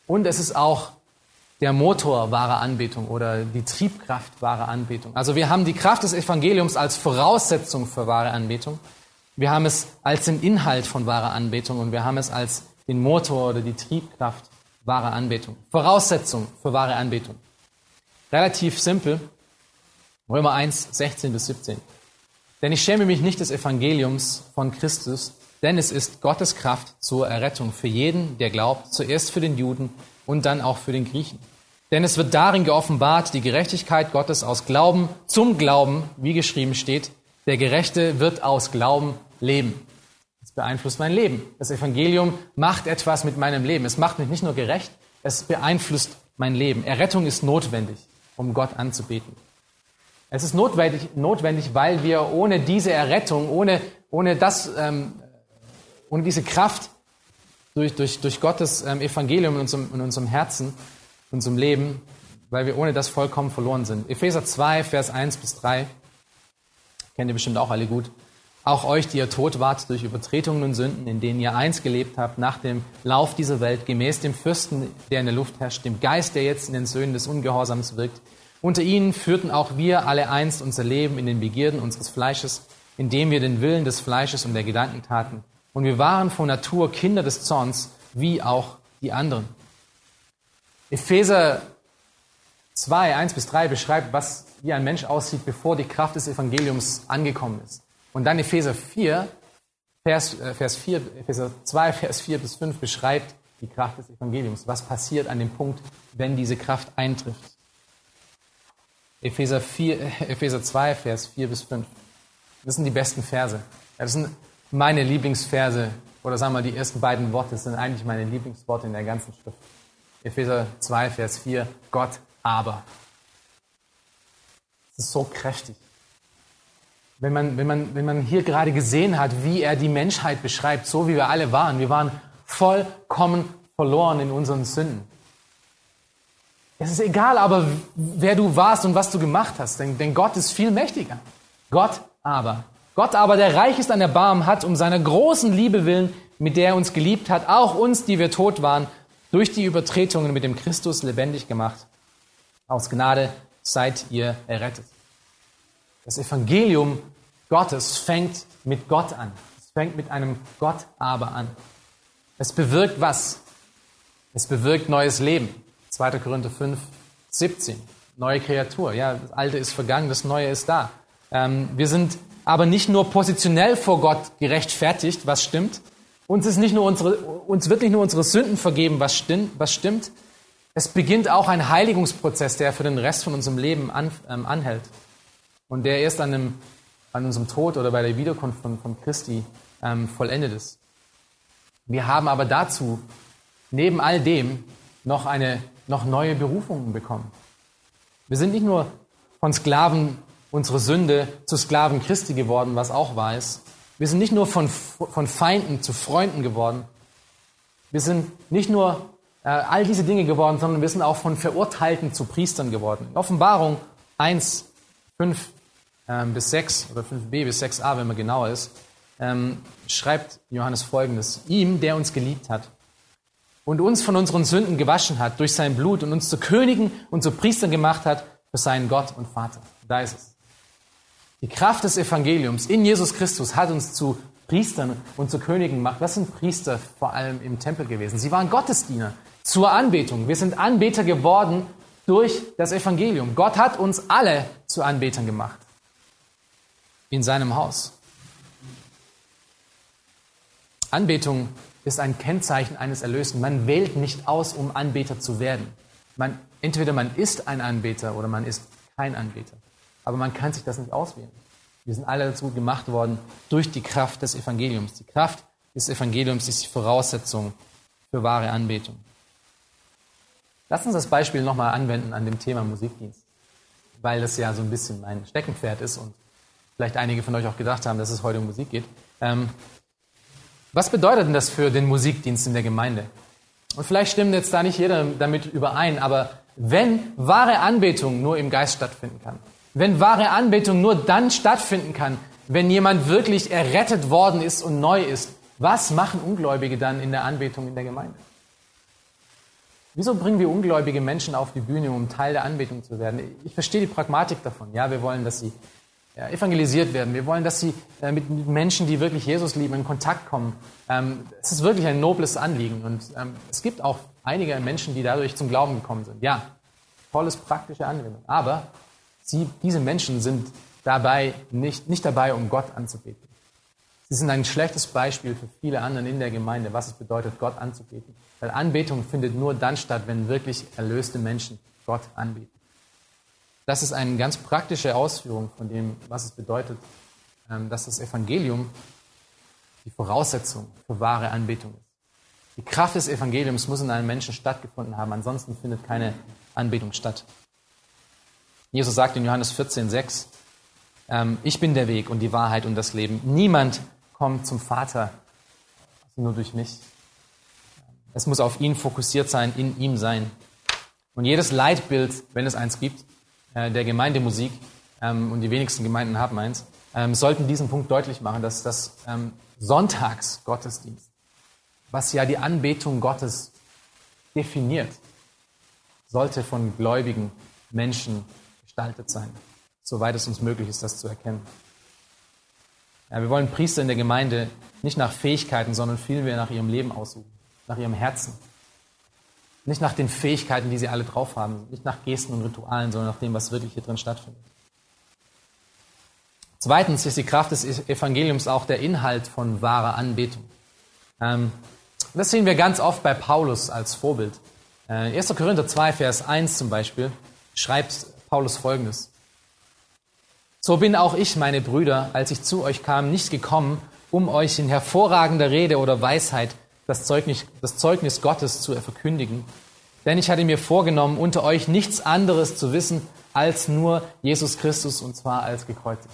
Und es ist auch der Motor wahrer Anbetung oder die Triebkraft wahrer Anbetung. Also wir haben die Kraft des Evangeliums als Voraussetzung für wahre Anbetung. Wir haben es als den Inhalt von wahrer Anbetung und wir haben es als den Motor oder die Triebkraft wahrer Anbetung. Voraussetzung für wahre Anbetung. Relativ simpel. Römer 1, 16 bis 17. Denn ich schäme mich nicht des Evangeliums von Christus, denn es ist Gottes Kraft zur Errettung für jeden, der glaubt, zuerst für den Juden und dann auch für den Griechen. Denn es wird darin geoffenbart, die Gerechtigkeit Gottes aus Glauben zum Glauben, wie geschrieben steht, der Gerechte wird aus Glauben leben. Das beeinflusst mein Leben. Das Evangelium macht etwas mit meinem Leben. Es macht mich nicht nur gerecht, es beeinflusst mein Leben. Errettung ist notwendig, um Gott anzubeten. Es ist notwendig, notwendig weil wir ohne diese Errettung, ohne, ohne, das, ähm, ohne diese Kraft durch, durch, durch Gottes ähm, Evangelium in unserem, in unserem Herzen, in unserem Leben, weil wir ohne das vollkommen verloren sind. Epheser 2, Vers 1 bis 3, kennt ihr bestimmt auch alle gut. Auch euch, die ihr tot wart durch Übertretungen und Sünden, in denen ihr einst gelebt habt, nach dem Lauf dieser Welt, gemäß dem Fürsten, der in der Luft herrscht, dem Geist, der jetzt in den Söhnen des Ungehorsams wirkt. Unter ihnen führten auch wir alle einst unser Leben in den Begierden unseres Fleisches, indem wir den Willen des Fleisches und der Gedanken taten. Und wir waren von Natur Kinder des Zorns, wie auch die anderen. Epheser 2, 1 bis 3 beschreibt, was, wie ein Mensch aussieht, bevor die Kraft des Evangeliums angekommen ist. Und dann Epheser 4, Vers, äh, Vers 4, Epheser 2, Vers 4 bis 5 beschreibt, die Kraft des Evangeliums? Was passiert an dem Punkt, wenn diese Kraft eintrifft? Epheser, 4, äh, Epheser 2, Vers 4 bis 5. Das sind die besten Verse. Das sind meine Lieblingsverse, oder sagen wir die ersten beiden Worte sind eigentlich meine Lieblingsworte in der ganzen Schrift. Epheser 2, Vers 4, Gott aber. Das ist so kräftig. Wenn man, wenn, man, wenn man hier gerade gesehen hat, wie er die Menschheit beschreibt, so wie wir alle waren. Wir waren vollkommen verloren in unseren Sünden. Es ist egal aber, wer du warst und was du gemacht hast, denn, denn Gott ist viel mächtiger. Gott aber. Gott aber, der reich ist an Erbarmen, hat um seiner großen Liebe willen, mit der er uns geliebt hat, auch uns, die wir tot waren, durch die Übertretungen mit dem Christus lebendig gemacht. Aus Gnade seid ihr errettet. Das Evangelium Gottes fängt mit Gott an. Es fängt mit einem Gott aber an. Es bewirkt was? Es bewirkt neues Leben. 2. Korinther 5, 17. Neue Kreatur. Ja, das Alte ist vergangen, das Neue ist da. Ähm, wir sind aber nicht nur positionell vor Gott gerechtfertigt, was stimmt. Uns, ist nicht nur unsere, uns wird nicht nur unsere Sünden vergeben, was stimmt. Was stimmt. Es beginnt auch ein Heiligungsprozess, der für den Rest von unserem Leben an, ähm, anhält. Und der erst an, einem, an, unserem Tod oder bei der Wiederkunft von, von Christi ähm, vollendet ist. Wir haben aber dazu, neben all dem, noch eine noch neue Berufungen bekommen. Wir sind nicht nur von Sklaven unserer Sünde zu Sklaven Christi geworden, was auch wahr ist. Wir sind nicht nur von, von Feinden zu Freunden geworden. Wir sind nicht nur äh, all diese Dinge geworden, sondern wir sind auch von Verurteilten zu Priestern geworden. In Offenbarung 1, 5 ähm, bis 6 oder 5b bis 6a, wenn man genauer ist, ähm, schreibt Johannes folgendes. Ihm, der uns geliebt hat und uns von unseren Sünden gewaschen hat durch sein Blut und uns zu Königen und zu Priestern gemacht hat für seinen Gott und Vater. Da ist es. Die Kraft des Evangeliums in Jesus Christus hat uns zu Priestern und zu Königen gemacht. Was sind Priester vor allem im Tempel gewesen? Sie waren Gottesdiener zur Anbetung. Wir sind Anbeter geworden durch das Evangelium. Gott hat uns alle zu Anbetern gemacht in seinem Haus. Anbetung ist ein Kennzeichen eines Erlösten. Man wählt nicht aus, um Anbeter zu werden. Man, entweder man ist ein Anbeter oder man ist kein Anbeter. Aber man kann sich das nicht auswählen. Wir sind alle dazu gemacht worden durch die Kraft des Evangeliums. Die Kraft des Evangeliums ist die Voraussetzung für wahre Anbetung. Lass uns das Beispiel nochmal anwenden an dem Thema Musikdienst, weil das ja so ein bisschen mein Steckenpferd ist und vielleicht einige von euch auch gedacht haben, dass es heute um Musik geht. Ähm, was bedeutet denn das für den Musikdienst in der Gemeinde? Und vielleicht stimmt jetzt da nicht jeder damit überein, aber wenn wahre Anbetung nur im Geist stattfinden kann, wenn wahre Anbetung nur dann stattfinden kann, wenn jemand wirklich errettet worden ist und neu ist, was machen Ungläubige dann in der Anbetung in der Gemeinde? Wieso bringen wir ungläubige Menschen auf die Bühne, um Teil der Anbetung zu werden? Ich verstehe die Pragmatik davon. Ja, wir wollen, dass sie ja, evangelisiert werden. Wir wollen, dass sie äh, mit, mit, Menschen, die wirklich Jesus lieben, in Kontakt kommen. Ähm, es ist wirklich ein nobles Anliegen. Und ähm, es gibt auch einige Menschen, die dadurch zum Glauben gekommen sind. Ja, tolles praktische Anwendung. Aber sie, diese Menschen sind dabei nicht, nicht dabei, um Gott anzubeten. Sie sind ein schlechtes Beispiel für viele andere in der Gemeinde, was es bedeutet, Gott anzubeten. Weil Anbetung findet nur dann statt, wenn wirklich erlöste Menschen Gott anbeten. Das ist eine ganz praktische Ausführung von dem, was es bedeutet, ähm, dass das Evangelium die Voraussetzung für wahre Anbetung ist. Die Kraft des Evangeliums muss in einem Menschen stattgefunden haben, ansonsten findet keine Anbetung statt. Jesus sagt in Johannes 14, 6, ähm, ich bin der Weg und die Wahrheit und das Leben. Niemand kommt zum Vater nur durch mich. Es muss auf ihn fokussiert sein, in ihm sein. Und jedes Leitbild, wenn es eins gibt, äh, der Gemeindemusik, ähm, und die wenigsten Gemeinden haben eins, ähm, sollten diesen Punkt deutlich machen, dass das Sonntagsgottesdienst, was ja die Anbetung Gottes definiert, sollte von gläubigen Menschen gestaltet sein, soweit es uns möglich ist, das zu erkennen. Ja, wir wollen Priester in der Gemeinde nicht nach Fähigkeiten, sondern vielmehr nach ihrem Leben aussuchen, nach ihrem Herzen. Nicht nach den Fähigkeiten, die sie alle drauf haben, nicht nach Gesten und Ritualen, sondern nach dem, was wirklich hier drin stattfindet. Zweitens ist die Kraft des Evangeliums auch der Inhalt von wahrer Anbetung. Ähm, das sehen wir ganz oft bei Paulus als Vorbild. Äh, 1. Korinther 2, Vers 1 zum Beispiel, schreibt Paulus folgendes. So bin auch ich, meine Brüder, als ich zu euch kam, nicht gekommen, um euch in hervorragender Rede oder Weisheit das Zeugnis, das Zeugnis Gottes zu verkündigen. Denn ich hatte mir vorgenommen, unter euch nichts anderes zu wissen, als nur Jesus Christus und zwar als gekreuzigt.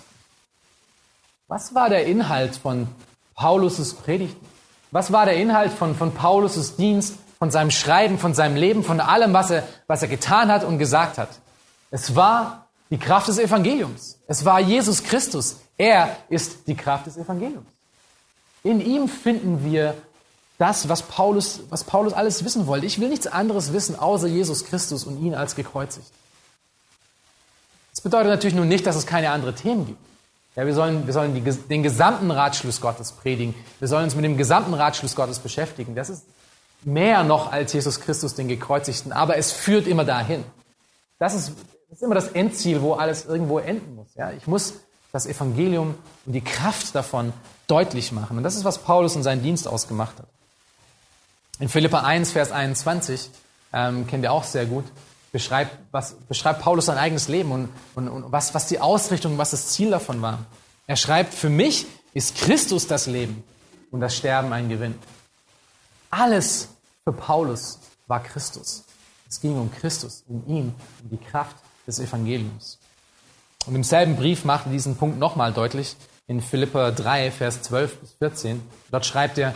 Was war der Inhalt von Paulus' Predigten? Was war der Inhalt von, von Paulus' Dienst, von seinem Schreiben, von seinem Leben, von allem, was er, was er getan hat und gesagt hat? Es war die Kraft des Evangeliums. Es war Jesus Christus. Er ist die Kraft des Evangeliums. In ihm finden wir das, was Paulus, was Paulus alles wissen wollte. Ich will nichts anderes wissen, außer Jesus Christus und ihn als gekreuzigt. Das bedeutet natürlich nun nicht, dass es keine anderen Themen gibt. Ja, wir sollen, wir sollen die, den gesamten Ratschluss Gottes predigen. Wir sollen uns mit dem gesamten Ratschluss Gottes beschäftigen. Das ist mehr noch als Jesus Christus, den Gekreuzigten. Aber es führt immer dahin. Das ist, das ist immer das Endziel, wo alles irgendwo enden muss. Ja, ich muss das Evangelium und die Kraft davon deutlich machen. Und das ist, was Paulus in seinen Dienst ausgemacht hat. In Philippa 1, Vers 21, ähm, kennt ihr auch sehr gut, beschreibt, was, beschreibt Paulus sein eigenes Leben und, und, und was, was die Ausrichtung, was das Ziel davon war. Er schreibt, für mich ist Christus das Leben und das Sterben ein Gewinn. Alles für Paulus war Christus. Es ging um Christus, um ihn, um die Kraft des Evangeliums. Und im selben Brief macht er diesen Punkt nochmal deutlich in Philippa 3, Vers 12 bis 14. Dort schreibt er,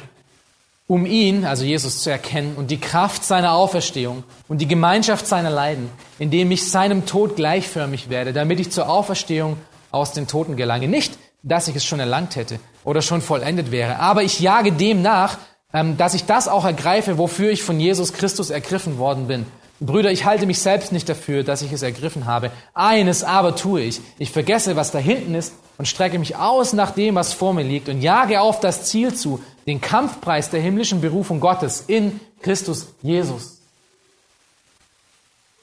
um ihn, also Jesus, zu erkennen und die Kraft seiner Auferstehung und die Gemeinschaft seiner Leiden, indem ich seinem Tod gleichförmig werde, damit ich zur Auferstehung aus den Toten gelange. Nicht, dass ich es schon erlangt hätte oder schon vollendet wäre, aber ich jage dem nach, ähm, dass ich das auch ergreife, wofür ich von Jesus Christus ergriffen worden bin. Brüder, ich halte mich selbst nicht dafür, dass ich es ergriffen habe. Eines aber tue ich. Ich vergesse, was da hinten ist und strecke mich aus nach dem, was vor mir liegt und jage auf das Ziel zu, den Kampfpreis der himmlischen Berufung Gottes in Christus Jesus.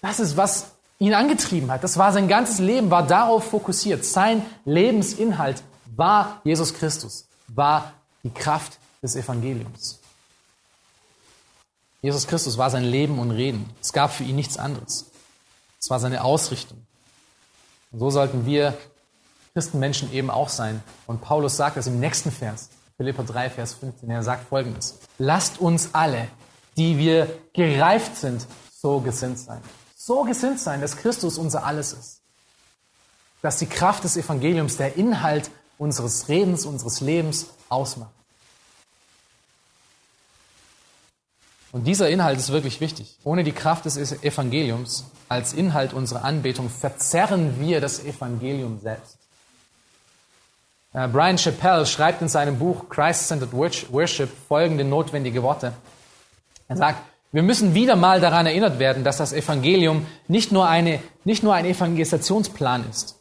Das ist, was ihn angetrieben hat. Das war sein ganzes Leben, war darauf fokussiert. Sein Lebensinhalt war Jesus Christus, war die Kraft des Evangeliums. Jesus Christus war sein Leben und Reden. Es gab für ihn nichts anderes. Es war seine Ausrichtung. Und so sollten wir Christenmenschen eben auch sein. Und Paulus sagt das im nächsten Vers. Philippa 3, Vers 15. Er sagt folgendes. Lasst uns alle, die wir gereift sind, so gesinnt sein. So gesinnt sein, dass Christus unser Alles ist. Dass die Kraft des Evangeliums der Inhalt unseres Redens, unseres Lebens ausmacht. Und dieser Inhalt ist wirklich wichtig. Ohne die Kraft des Evangeliums als Inhalt unserer Anbetung verzerren wir das Evangelium selbst. Äh, Brian Chappell schreibt in seinem Buch Christ-Centered Worship folgende notwendige Worte. Er sagt, wir müssen wieder mal daran erinnert werden, dass das Evangelium nicht nur, eine, nicht nur ein Evangelisationsplan ist.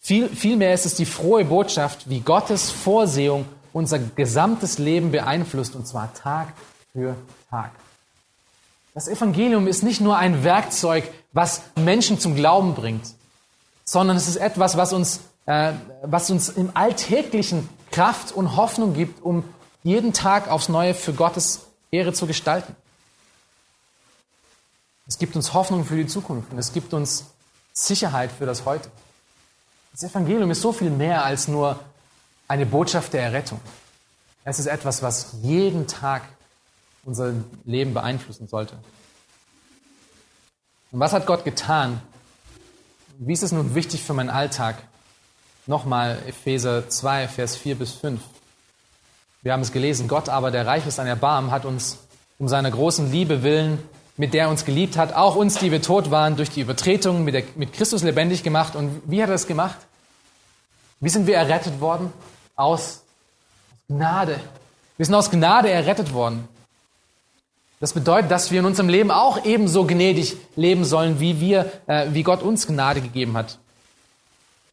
Viel, vielmehr ist es die frohe Botschaft, wie Gottes Vorsehung unser gesamtes Leben beeinflusst, und zwar Tag für Tag. Das Evangelium ist nicht nur ein Werkzeug, was Menschen zum Glauben bringt, sondern es ist etwas, was uns äh, was uns im Alltäglichen Kraft und Hoffnung gibt, um jeden Tag aufs Neue für Gottes Ehre zu gestalten. Es gibt uns Hoffnung für die Zukunft und es gibt uns Sicherheit für das Heute. Das Evangelium ist so viel mehr als nur eine Botschaft der Errettung. Es ist etwas, was jeden Tag unser Leben beeinflussen sollte. Und was hat Gott getan? Wie ist es nun wichtig für meinen Alltag? Nochmal Epheser 2, Vers 4 bis 5. Wir haben es gelesen, Gott aber, der reich ist an Erbarmen, hat uns um seiner großen Liebe willen, mit der er uns geliebt hat, auch uns, die wir tot waren, durch die Übertretungen mit, der, mit Christus lebendig gemacht. Und wie hat er das gemacht? Wie sind wir errettet worden? Aus, aus Gnade. Wir sind aus Gnade errettet worden. Das bedeutet, dass wir in unserem Leben auch ebenso gnädig leben sollen, wie wir, äh, wie Gott uns Gnade gegeben hat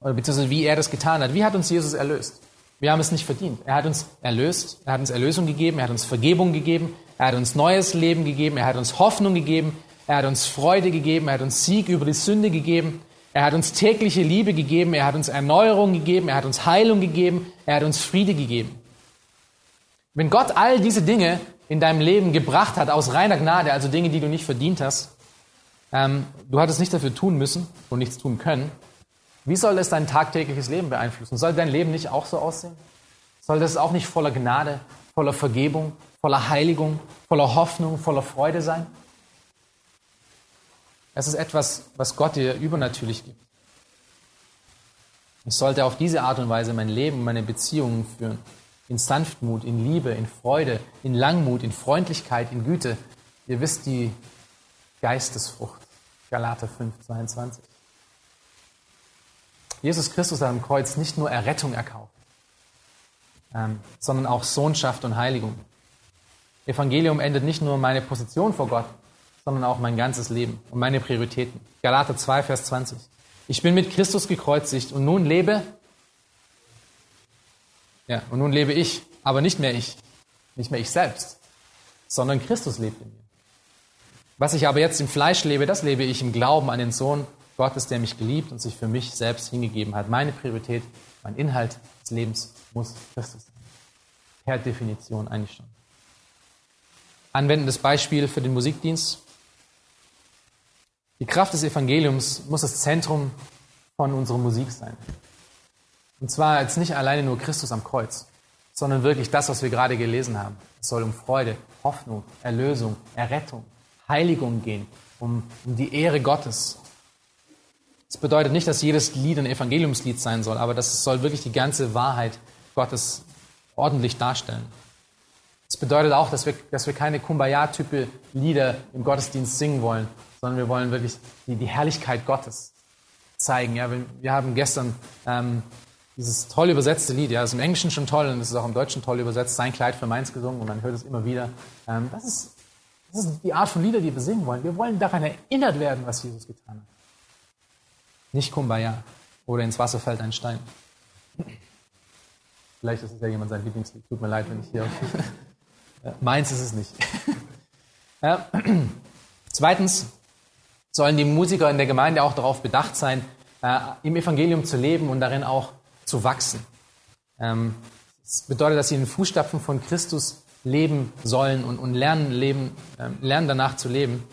oder beziehungsweise wie er das getan hat. Wie hat uns Jesus erlöst? Wir haben es nicht verdient. Er hat uns erlöst, er hat uns Erlösung gegeben, er hat uns Vergebung gegeben, er hat uns neues Leben gegeben, er hat uns Hoffnung gegeben, er hat uns Freude gegeben, er hat uns Sieg über die Sünde gegeben, er hat uns tägliche Liebe gegeben, er hat uns Erneuerung gegeben, er hat uns Heilung gegeben, er hat uns Friede gegeben. Wenn Gott all diese Dinge in deinem Leben gebracht hat, aus reiner Gnade, also Dinge, die du nicht verdient hast, ähm, du hattest nichts dafür tun müssen und nichts tun können, wie soll es dein tagtägliches Leben beeinflussen? Soll dein Leben nicht auch so aussehen? Soll das auch nicht voller Gnade, voller Vergebung, voller Heiligung, voller Hoffnung, voller Freude sein? Es ist etwas, was Gott dir übernatürlich gibt. Ich sollte auf diese Art und Weise mein Leben, meine Beziehungen führen. In Sanftmut, in Liebe, in Freude, in Langmut, in Freundlichkeit, in Güte. Ihr wisst die Geistesfrucht. Galater 5, 22. Jesus Christus hat am Kreuz nicht nur Errettung erkauft, ähm, sondern auch Sohnschaft und Heiligung. Evangelium endet nicht nur meine Position vor Gott, sondern auch mein ganzes Leben und meine Prioritäten. Galater 2, Vers 20. Ich bin mit Christus gekreuzigt und nun lebe, ja, und nun lebe ich, aber nicht mehr ich, nicht mehr ich selbst, sondern Christus lebt in mir. Was ich aber jetzt im Fleisch lebe, das lebe ich im Glauben an den Sohn Gottes, der mich geliebt und sich für mich selbst hingegeben hat. Meine Priorität, mein Inhalt des Lebens muss Christus sein. Per Definition eigentlich schon. Anwendendes Beispiel für den Musikdienst. Die Kraft des Evangeliums muss das Zentrum von unserer Musik sein. Und zwar jetzt nicht alleine nur Christus am Kreuz, sondern wirklich das, was wir gerade gelesen haben. Es soll um Freude, Hoffnung, Erlösung, Errettung, Heiligung gehen, um, um die Ehre Gottes. Das bedeutet nicht, dass jedes Lied ein Evangeliumslied sein soll, aber das soll wirklich die ganze Wahrheit Gottes ordentlich darstellen. Das bedeutet auch, dass wir, dass wir keine Kumbaya-Type Lieder im Gottesdienst singen wollen, sondern wir wollen wirklich die, die Herrlichkeit Gottes zeigen. Ja, wir, wir haben gestern ähm, dieses toll übersetzte Lied, ja, ist im Englischen schon toll und es ist auch im Deutschen toll übersetzt, Sein Kleid für meins gesungen und man hört es immer wieder. Ähm, das, ist, das ist die Art von Lieder, die wir singen wollen. Wir wollen daran erinnert werden, was Jesus getan hat. Nicht Kumbaya oder ins Wasser fällt ein Stein. Vielleicht ist es ja jemand sein Lieblingslied. Tut mir leid, wenn ich hier. Meins ist es nicht. ja. Zweitens sollen die Musiker in der Gemeinde auch darauf bedacht sein, äh, im Evangelium zu leben und darin auch zu wachsen. Ähm, das bedeutet, dass sie in den Fußstapfen von Christus leben sollen und, und lernen, leben, äh, lernen danach zu leben.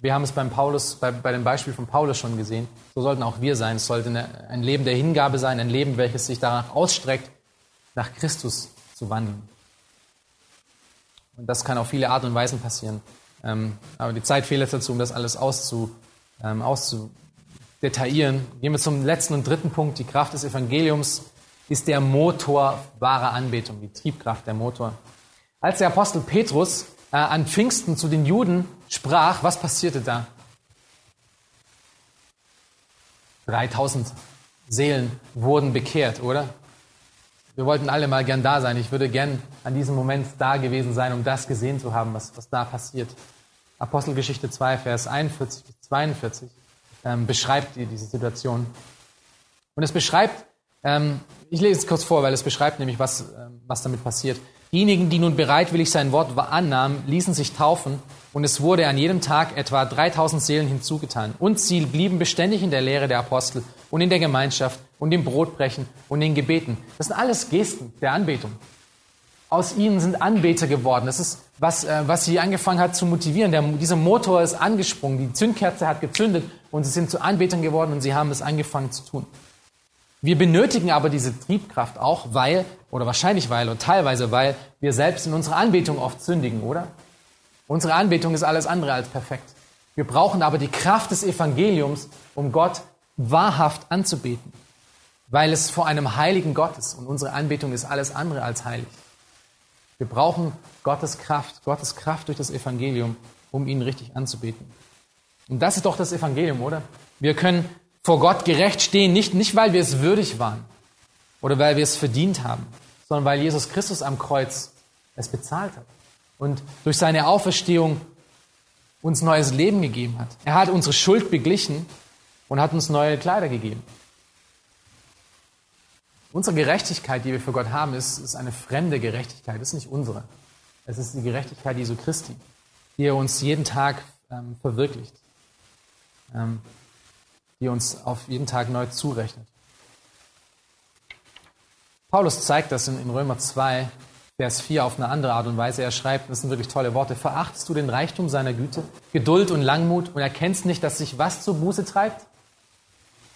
Wir haben es beim Paulus, bei, bei dem Beispiel von Paulus schon gesehen. So sollten auch wir sein. Es sollte eine, ein Leben der Hingabe sein, ein Leben, welches sich danach ausstreckt, nach Christus zu wandeln. Und das kann auf viele Art und Weisen passieren. Ähm, aber die Zeit fehlt jetzt dazu, um das alles auszu, ähm, auszudetaillieren. Gehen wir zum letzten und dritten Punkt. Die Kraft des Evangeliums ist der Motor wahrer Anbetung, die Triebkraft, der Motor. Als der Apostel Petrus äh, an Pfingsten zu den Juden sprach, was passierte da? 3000 Seelen wurden bekehrt, oder? Wir wollten alle mal gern da sein. Ich würde gern an diesem Moment da gewesen sein, um das gesehen zu haben, was, was da passiert. Apostelgeschichte 2, Vers 41 bis 42 ähm, beschreibt diese Situation. Und es beschreibt, ähm, ich lese es kurz vor, weil es beschreibt nämlich, was, ähm, was damit passiert. Diejenigen, die nun bereitwillig sein Wort annahmen, ließen sich taufen und es wurde an jedem Tag etwa 3000 Seelen hinzugetan. Und sie blieben beständig in der Lehre der Apostel und in der Gemeinschaft und im Brotbrechen und in Gebeten. Das sind alles Gesten der Anbetung. Aus ihnen sind Anbeter geworden. Das ist, was, äh, was sie angefangen hat zu motivieren. Der, dieser Motor ist angesprungen, die Zündkerze hat gezündet und sie sind zu Anbetern geworden und sie haben es angefangen zu tun. Wir benötigen aber diese Triebkraft auch, weil, oder wahrscheinlich weil, oder teilweise weil, wir selbst in unserer Anbetung oft sündigen, oder? Unsere Anbetung ist alles andere als perfekt. Wir brauchen aber die Kraft des Evangeliums, um Gott wahrhaft anzubeten, weil es vor einem heiligen Gott ist und unsere Anbetung ist alles andere als heilig. Wir brauchen Gottes Kraft, Gottes Kraft durch das Evangelium, um ihn richtig anzubeten. Und das ist doch das Evangelium, oder? Wir können vor Gott gerecht stehen, nicht, nicht weil wir es würdig waren oder weil wir es verdient haben, sondern weil Jesus Christus am Kreuz es bezahlt hat und durch seine Auferstehung uns neues Leben gegeben hat. Er hat unsere Schuld beglichen und hat uns neue Kleider gegeben. Unsere Gerechtigkeit, die wir für Gott haben, ist, ist eine fremde Gerechtigkeit, ist nicht unsere. Es ist die Gerechtigkeit Jesu Christi, die er uns jeden Tag ähm, verwirklicht, die uns auf jeden Tag neu zurechnet. Paulus zeigt das in, in Römer 2, Vers 4 auf eine andere Art und Weise. Er schreibt, das sind wirklich tolle Worte, verachtest du den Reichtum seiner Güte, Geduld und Langmut und erkennst nicht, dass sich was zur Buße treibt?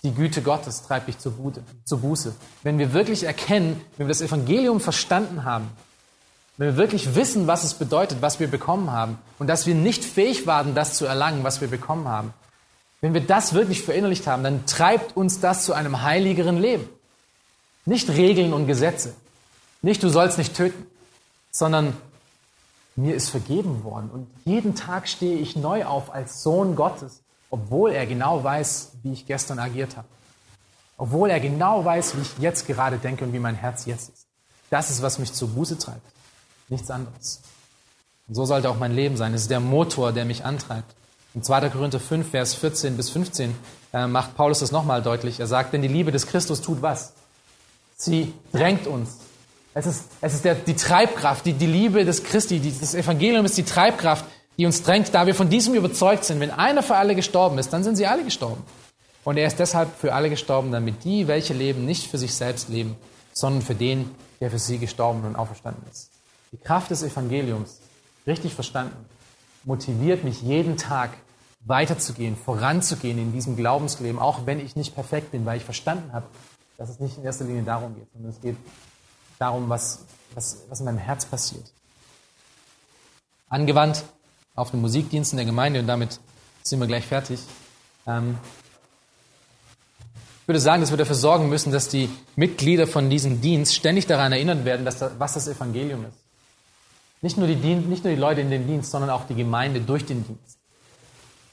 Die Güte Gottes treibt dich zur, Buße. Wenn wir wirklich erkennen, wenn wir das Evangelium verstanden haben, wenn wir wirklich wissen, was es bedeutet, was wir bekommen haben und dass wir nicht fähig waren, das zu erlangen, was wir bekommen haben, wenn wir das wirklich verinnerlicht haben, dann treibt uns das zu einem heiligeren Leben. Nicht Regeln und Gesetze. Nicht, du sollst nicht töten, sondern mir ist vergeben worden. Und jeden Tag stehe ich neu auf als Sohn Gottes, obwohl er genau weiß, wie ich gestern agiert habe. Obwohl er genau weiß, wie ich jetzt gerade denke und wie mein Herz jetzt ist. Das ist, was mich zur Buße treibt. Nichts anderes. Und so sollte auch mein Leben sein. Es ist der Motor, der mich antreibt. In 2. Korinther 5, Vers 14 bis 15 äh, macht Paulus das nochmal deutlich. Er sagt, denn die Liebe des Christus tut was? Sie drängt uns. Es ist, es ist der, die Treibkraft, die, die Liebe des Christi, die, das Evangelium ist die Treibkraft, die uns drängt, da wir von diesem überzeugt sind. Wenn einer für alle gestorben ist, dann sind sie alle gestorben. Und er ist deshalb für alle gestorben, damit die, welche leben, nicht für sich selbst leben, sondern für den, der für sie gestorben und auferstanden ist. Die Kraft des Evangeliums, richtig verstanden, motiviert mich jeden Tag weiterzugehen, voranzugehen in diesem Glaubensleben, auch wenn ich nicht perfekt bin, weil ich verstanden habe, dass es nicht in erster Linie darum geht, sondern es geht darum, was, was, was in meinem Herz passiert. Angewandt auf den Musikdienst in der Gemeinde und damit sind wir gleich fertig. Ähm, ich würde sagen, dass wir dafür sorgen müssen, dass die Mitglieder von diesem Dienst ständig daran erinnert werden, dass das, was das Evangelium ist. Nicht nur, die, nicht nur die Leute in dem Dienst, sondern auch die Gemeinde durch den Dienst.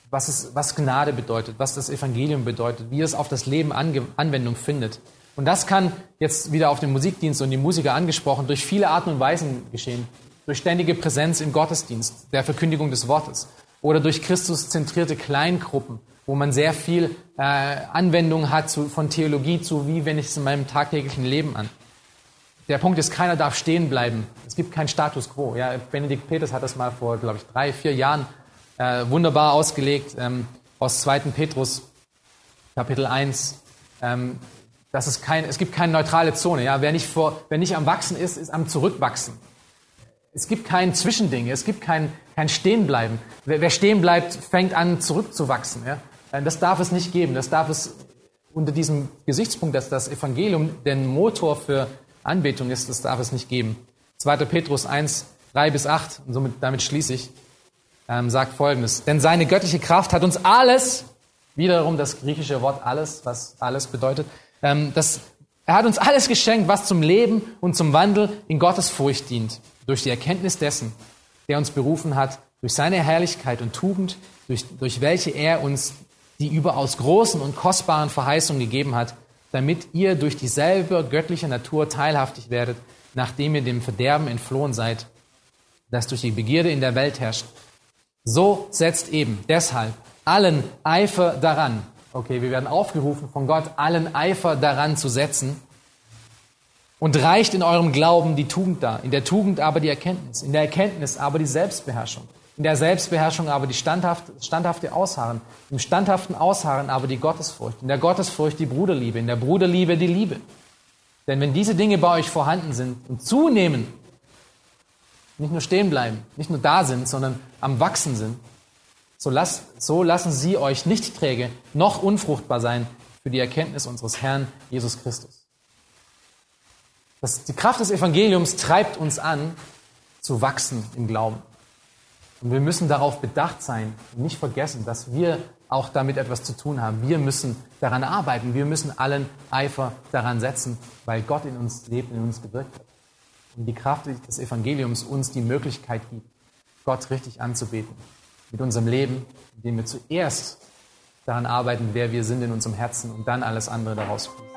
Was, es, was Gnade bedeutet, was das Evangelium bedeutet, wie es auf das Leben Ange Anwendung findet. Und das kann jetzt wieder auf den Musikdienst und die Musiker angesprochen, durch viele Arten und Weisen geschehen. Durch ständige Präsenz im Gottesdienst, der Verkündigung des Wortes. Oder durch Christus-zentrierte Kleingruppen, wo man sehr viel äh, Anwendung hat zu, von Theologie zu, wie wende ich es in meinem tagtäglichen Leben an. Der Punkt ist, keiner darf stehen bleiben. Es gibt keinen Status quo. Ja, Benedikt Peters hat das mal vor, glaube ich, drei, vier Jahren äh, wunderbar ausgelegt ähm, aus 2. Petrus, Kapitel 1. Ähm, dass es, kein, es gibt keine neutrale Zone. Ja? Wer, nicht vor, wer nicht am Wachsen ist, ist am Zurückwachsen. Es gibt kein Zwischending, es gibt kein, kein Stehenbleiben. Wer, wer stehen bleibt, fängt an zurückzuwachsen. Ja? Äh, das darf es nicht geben. Das darf es unter diesem Gesichtspunkt, dass das Evangelium der Motor für Anbetung ist, das darf es nicht geben. 2. Petrus 1, 3 bis 8, und somit, damit schließe ich, ähm, sagt folgendes. Denn seine göttliche Kraft hat uns alles, wiederum das griechische Wort alles, was alles bedeutet, ähm, das, er hat uns alles geschenkt, was zum Leben und zum Wandel in Gottes Furcht dient, durch die Erkenntnis dessen, der uns berufen hat, durch seine Herrlichkeit und Tugend, durch, durch welche er uns die überaus großen und kostbaren Verheißungen gegeben hat, damit ihr durch dieselbe göttliche Natur teilhaftig werdet, nachdem ihr dem Verderben entflohen seid, das durch die Begierde in der Welt herrscht. So setzt eben deshalb allen Eifer daran. Okay, wir werden aufgerufen von Gott, allen Eifer daran zu setzen. Und reicht in eurem Glauben die Tugend dar, in der Tugend aber die Erkenntnis, in der Erkenntnis aber die Selbstbeherrschung, in der Selbstbeherrschung aber die standhafte, standhafte Ausharren, im standhaften Ausharren aber die Gottesfurcht, in der Gottesfurcht die Bruderliebe, in der Bruderliebe die Liebe. Denn wenn diese Dinge bei euch vorhanden sind und zunehmen, nicht nur stehen bleiben, nicht nur da sind, sondern am Wachsen sind, so, las, so lassen sie euch nicht träge noch unfruchtbar sein für die Erkenntnis unseres Herrn Jesus Christus. Das, die Kraft des Evangeliums treibt uns an, zu wachsen im Glauben. Und wir müssen darauf bedacht sein nicht vergessen, dass wir auch damit etwas zu tun haben. Wir müssen daran arbeiten. Wir müssen allen Eifer daran setzen, weil Gott in uns lebt, in uns gewirkt hat. Und die Kraft des Evangeliums uns die Möglichkeit gibt, Gott richtig anzubeten. Mit unserem Leben, indem wir zuerst daran arbeiten, wer wir sind in unserem Herzen und dann alles andere daraus fließt.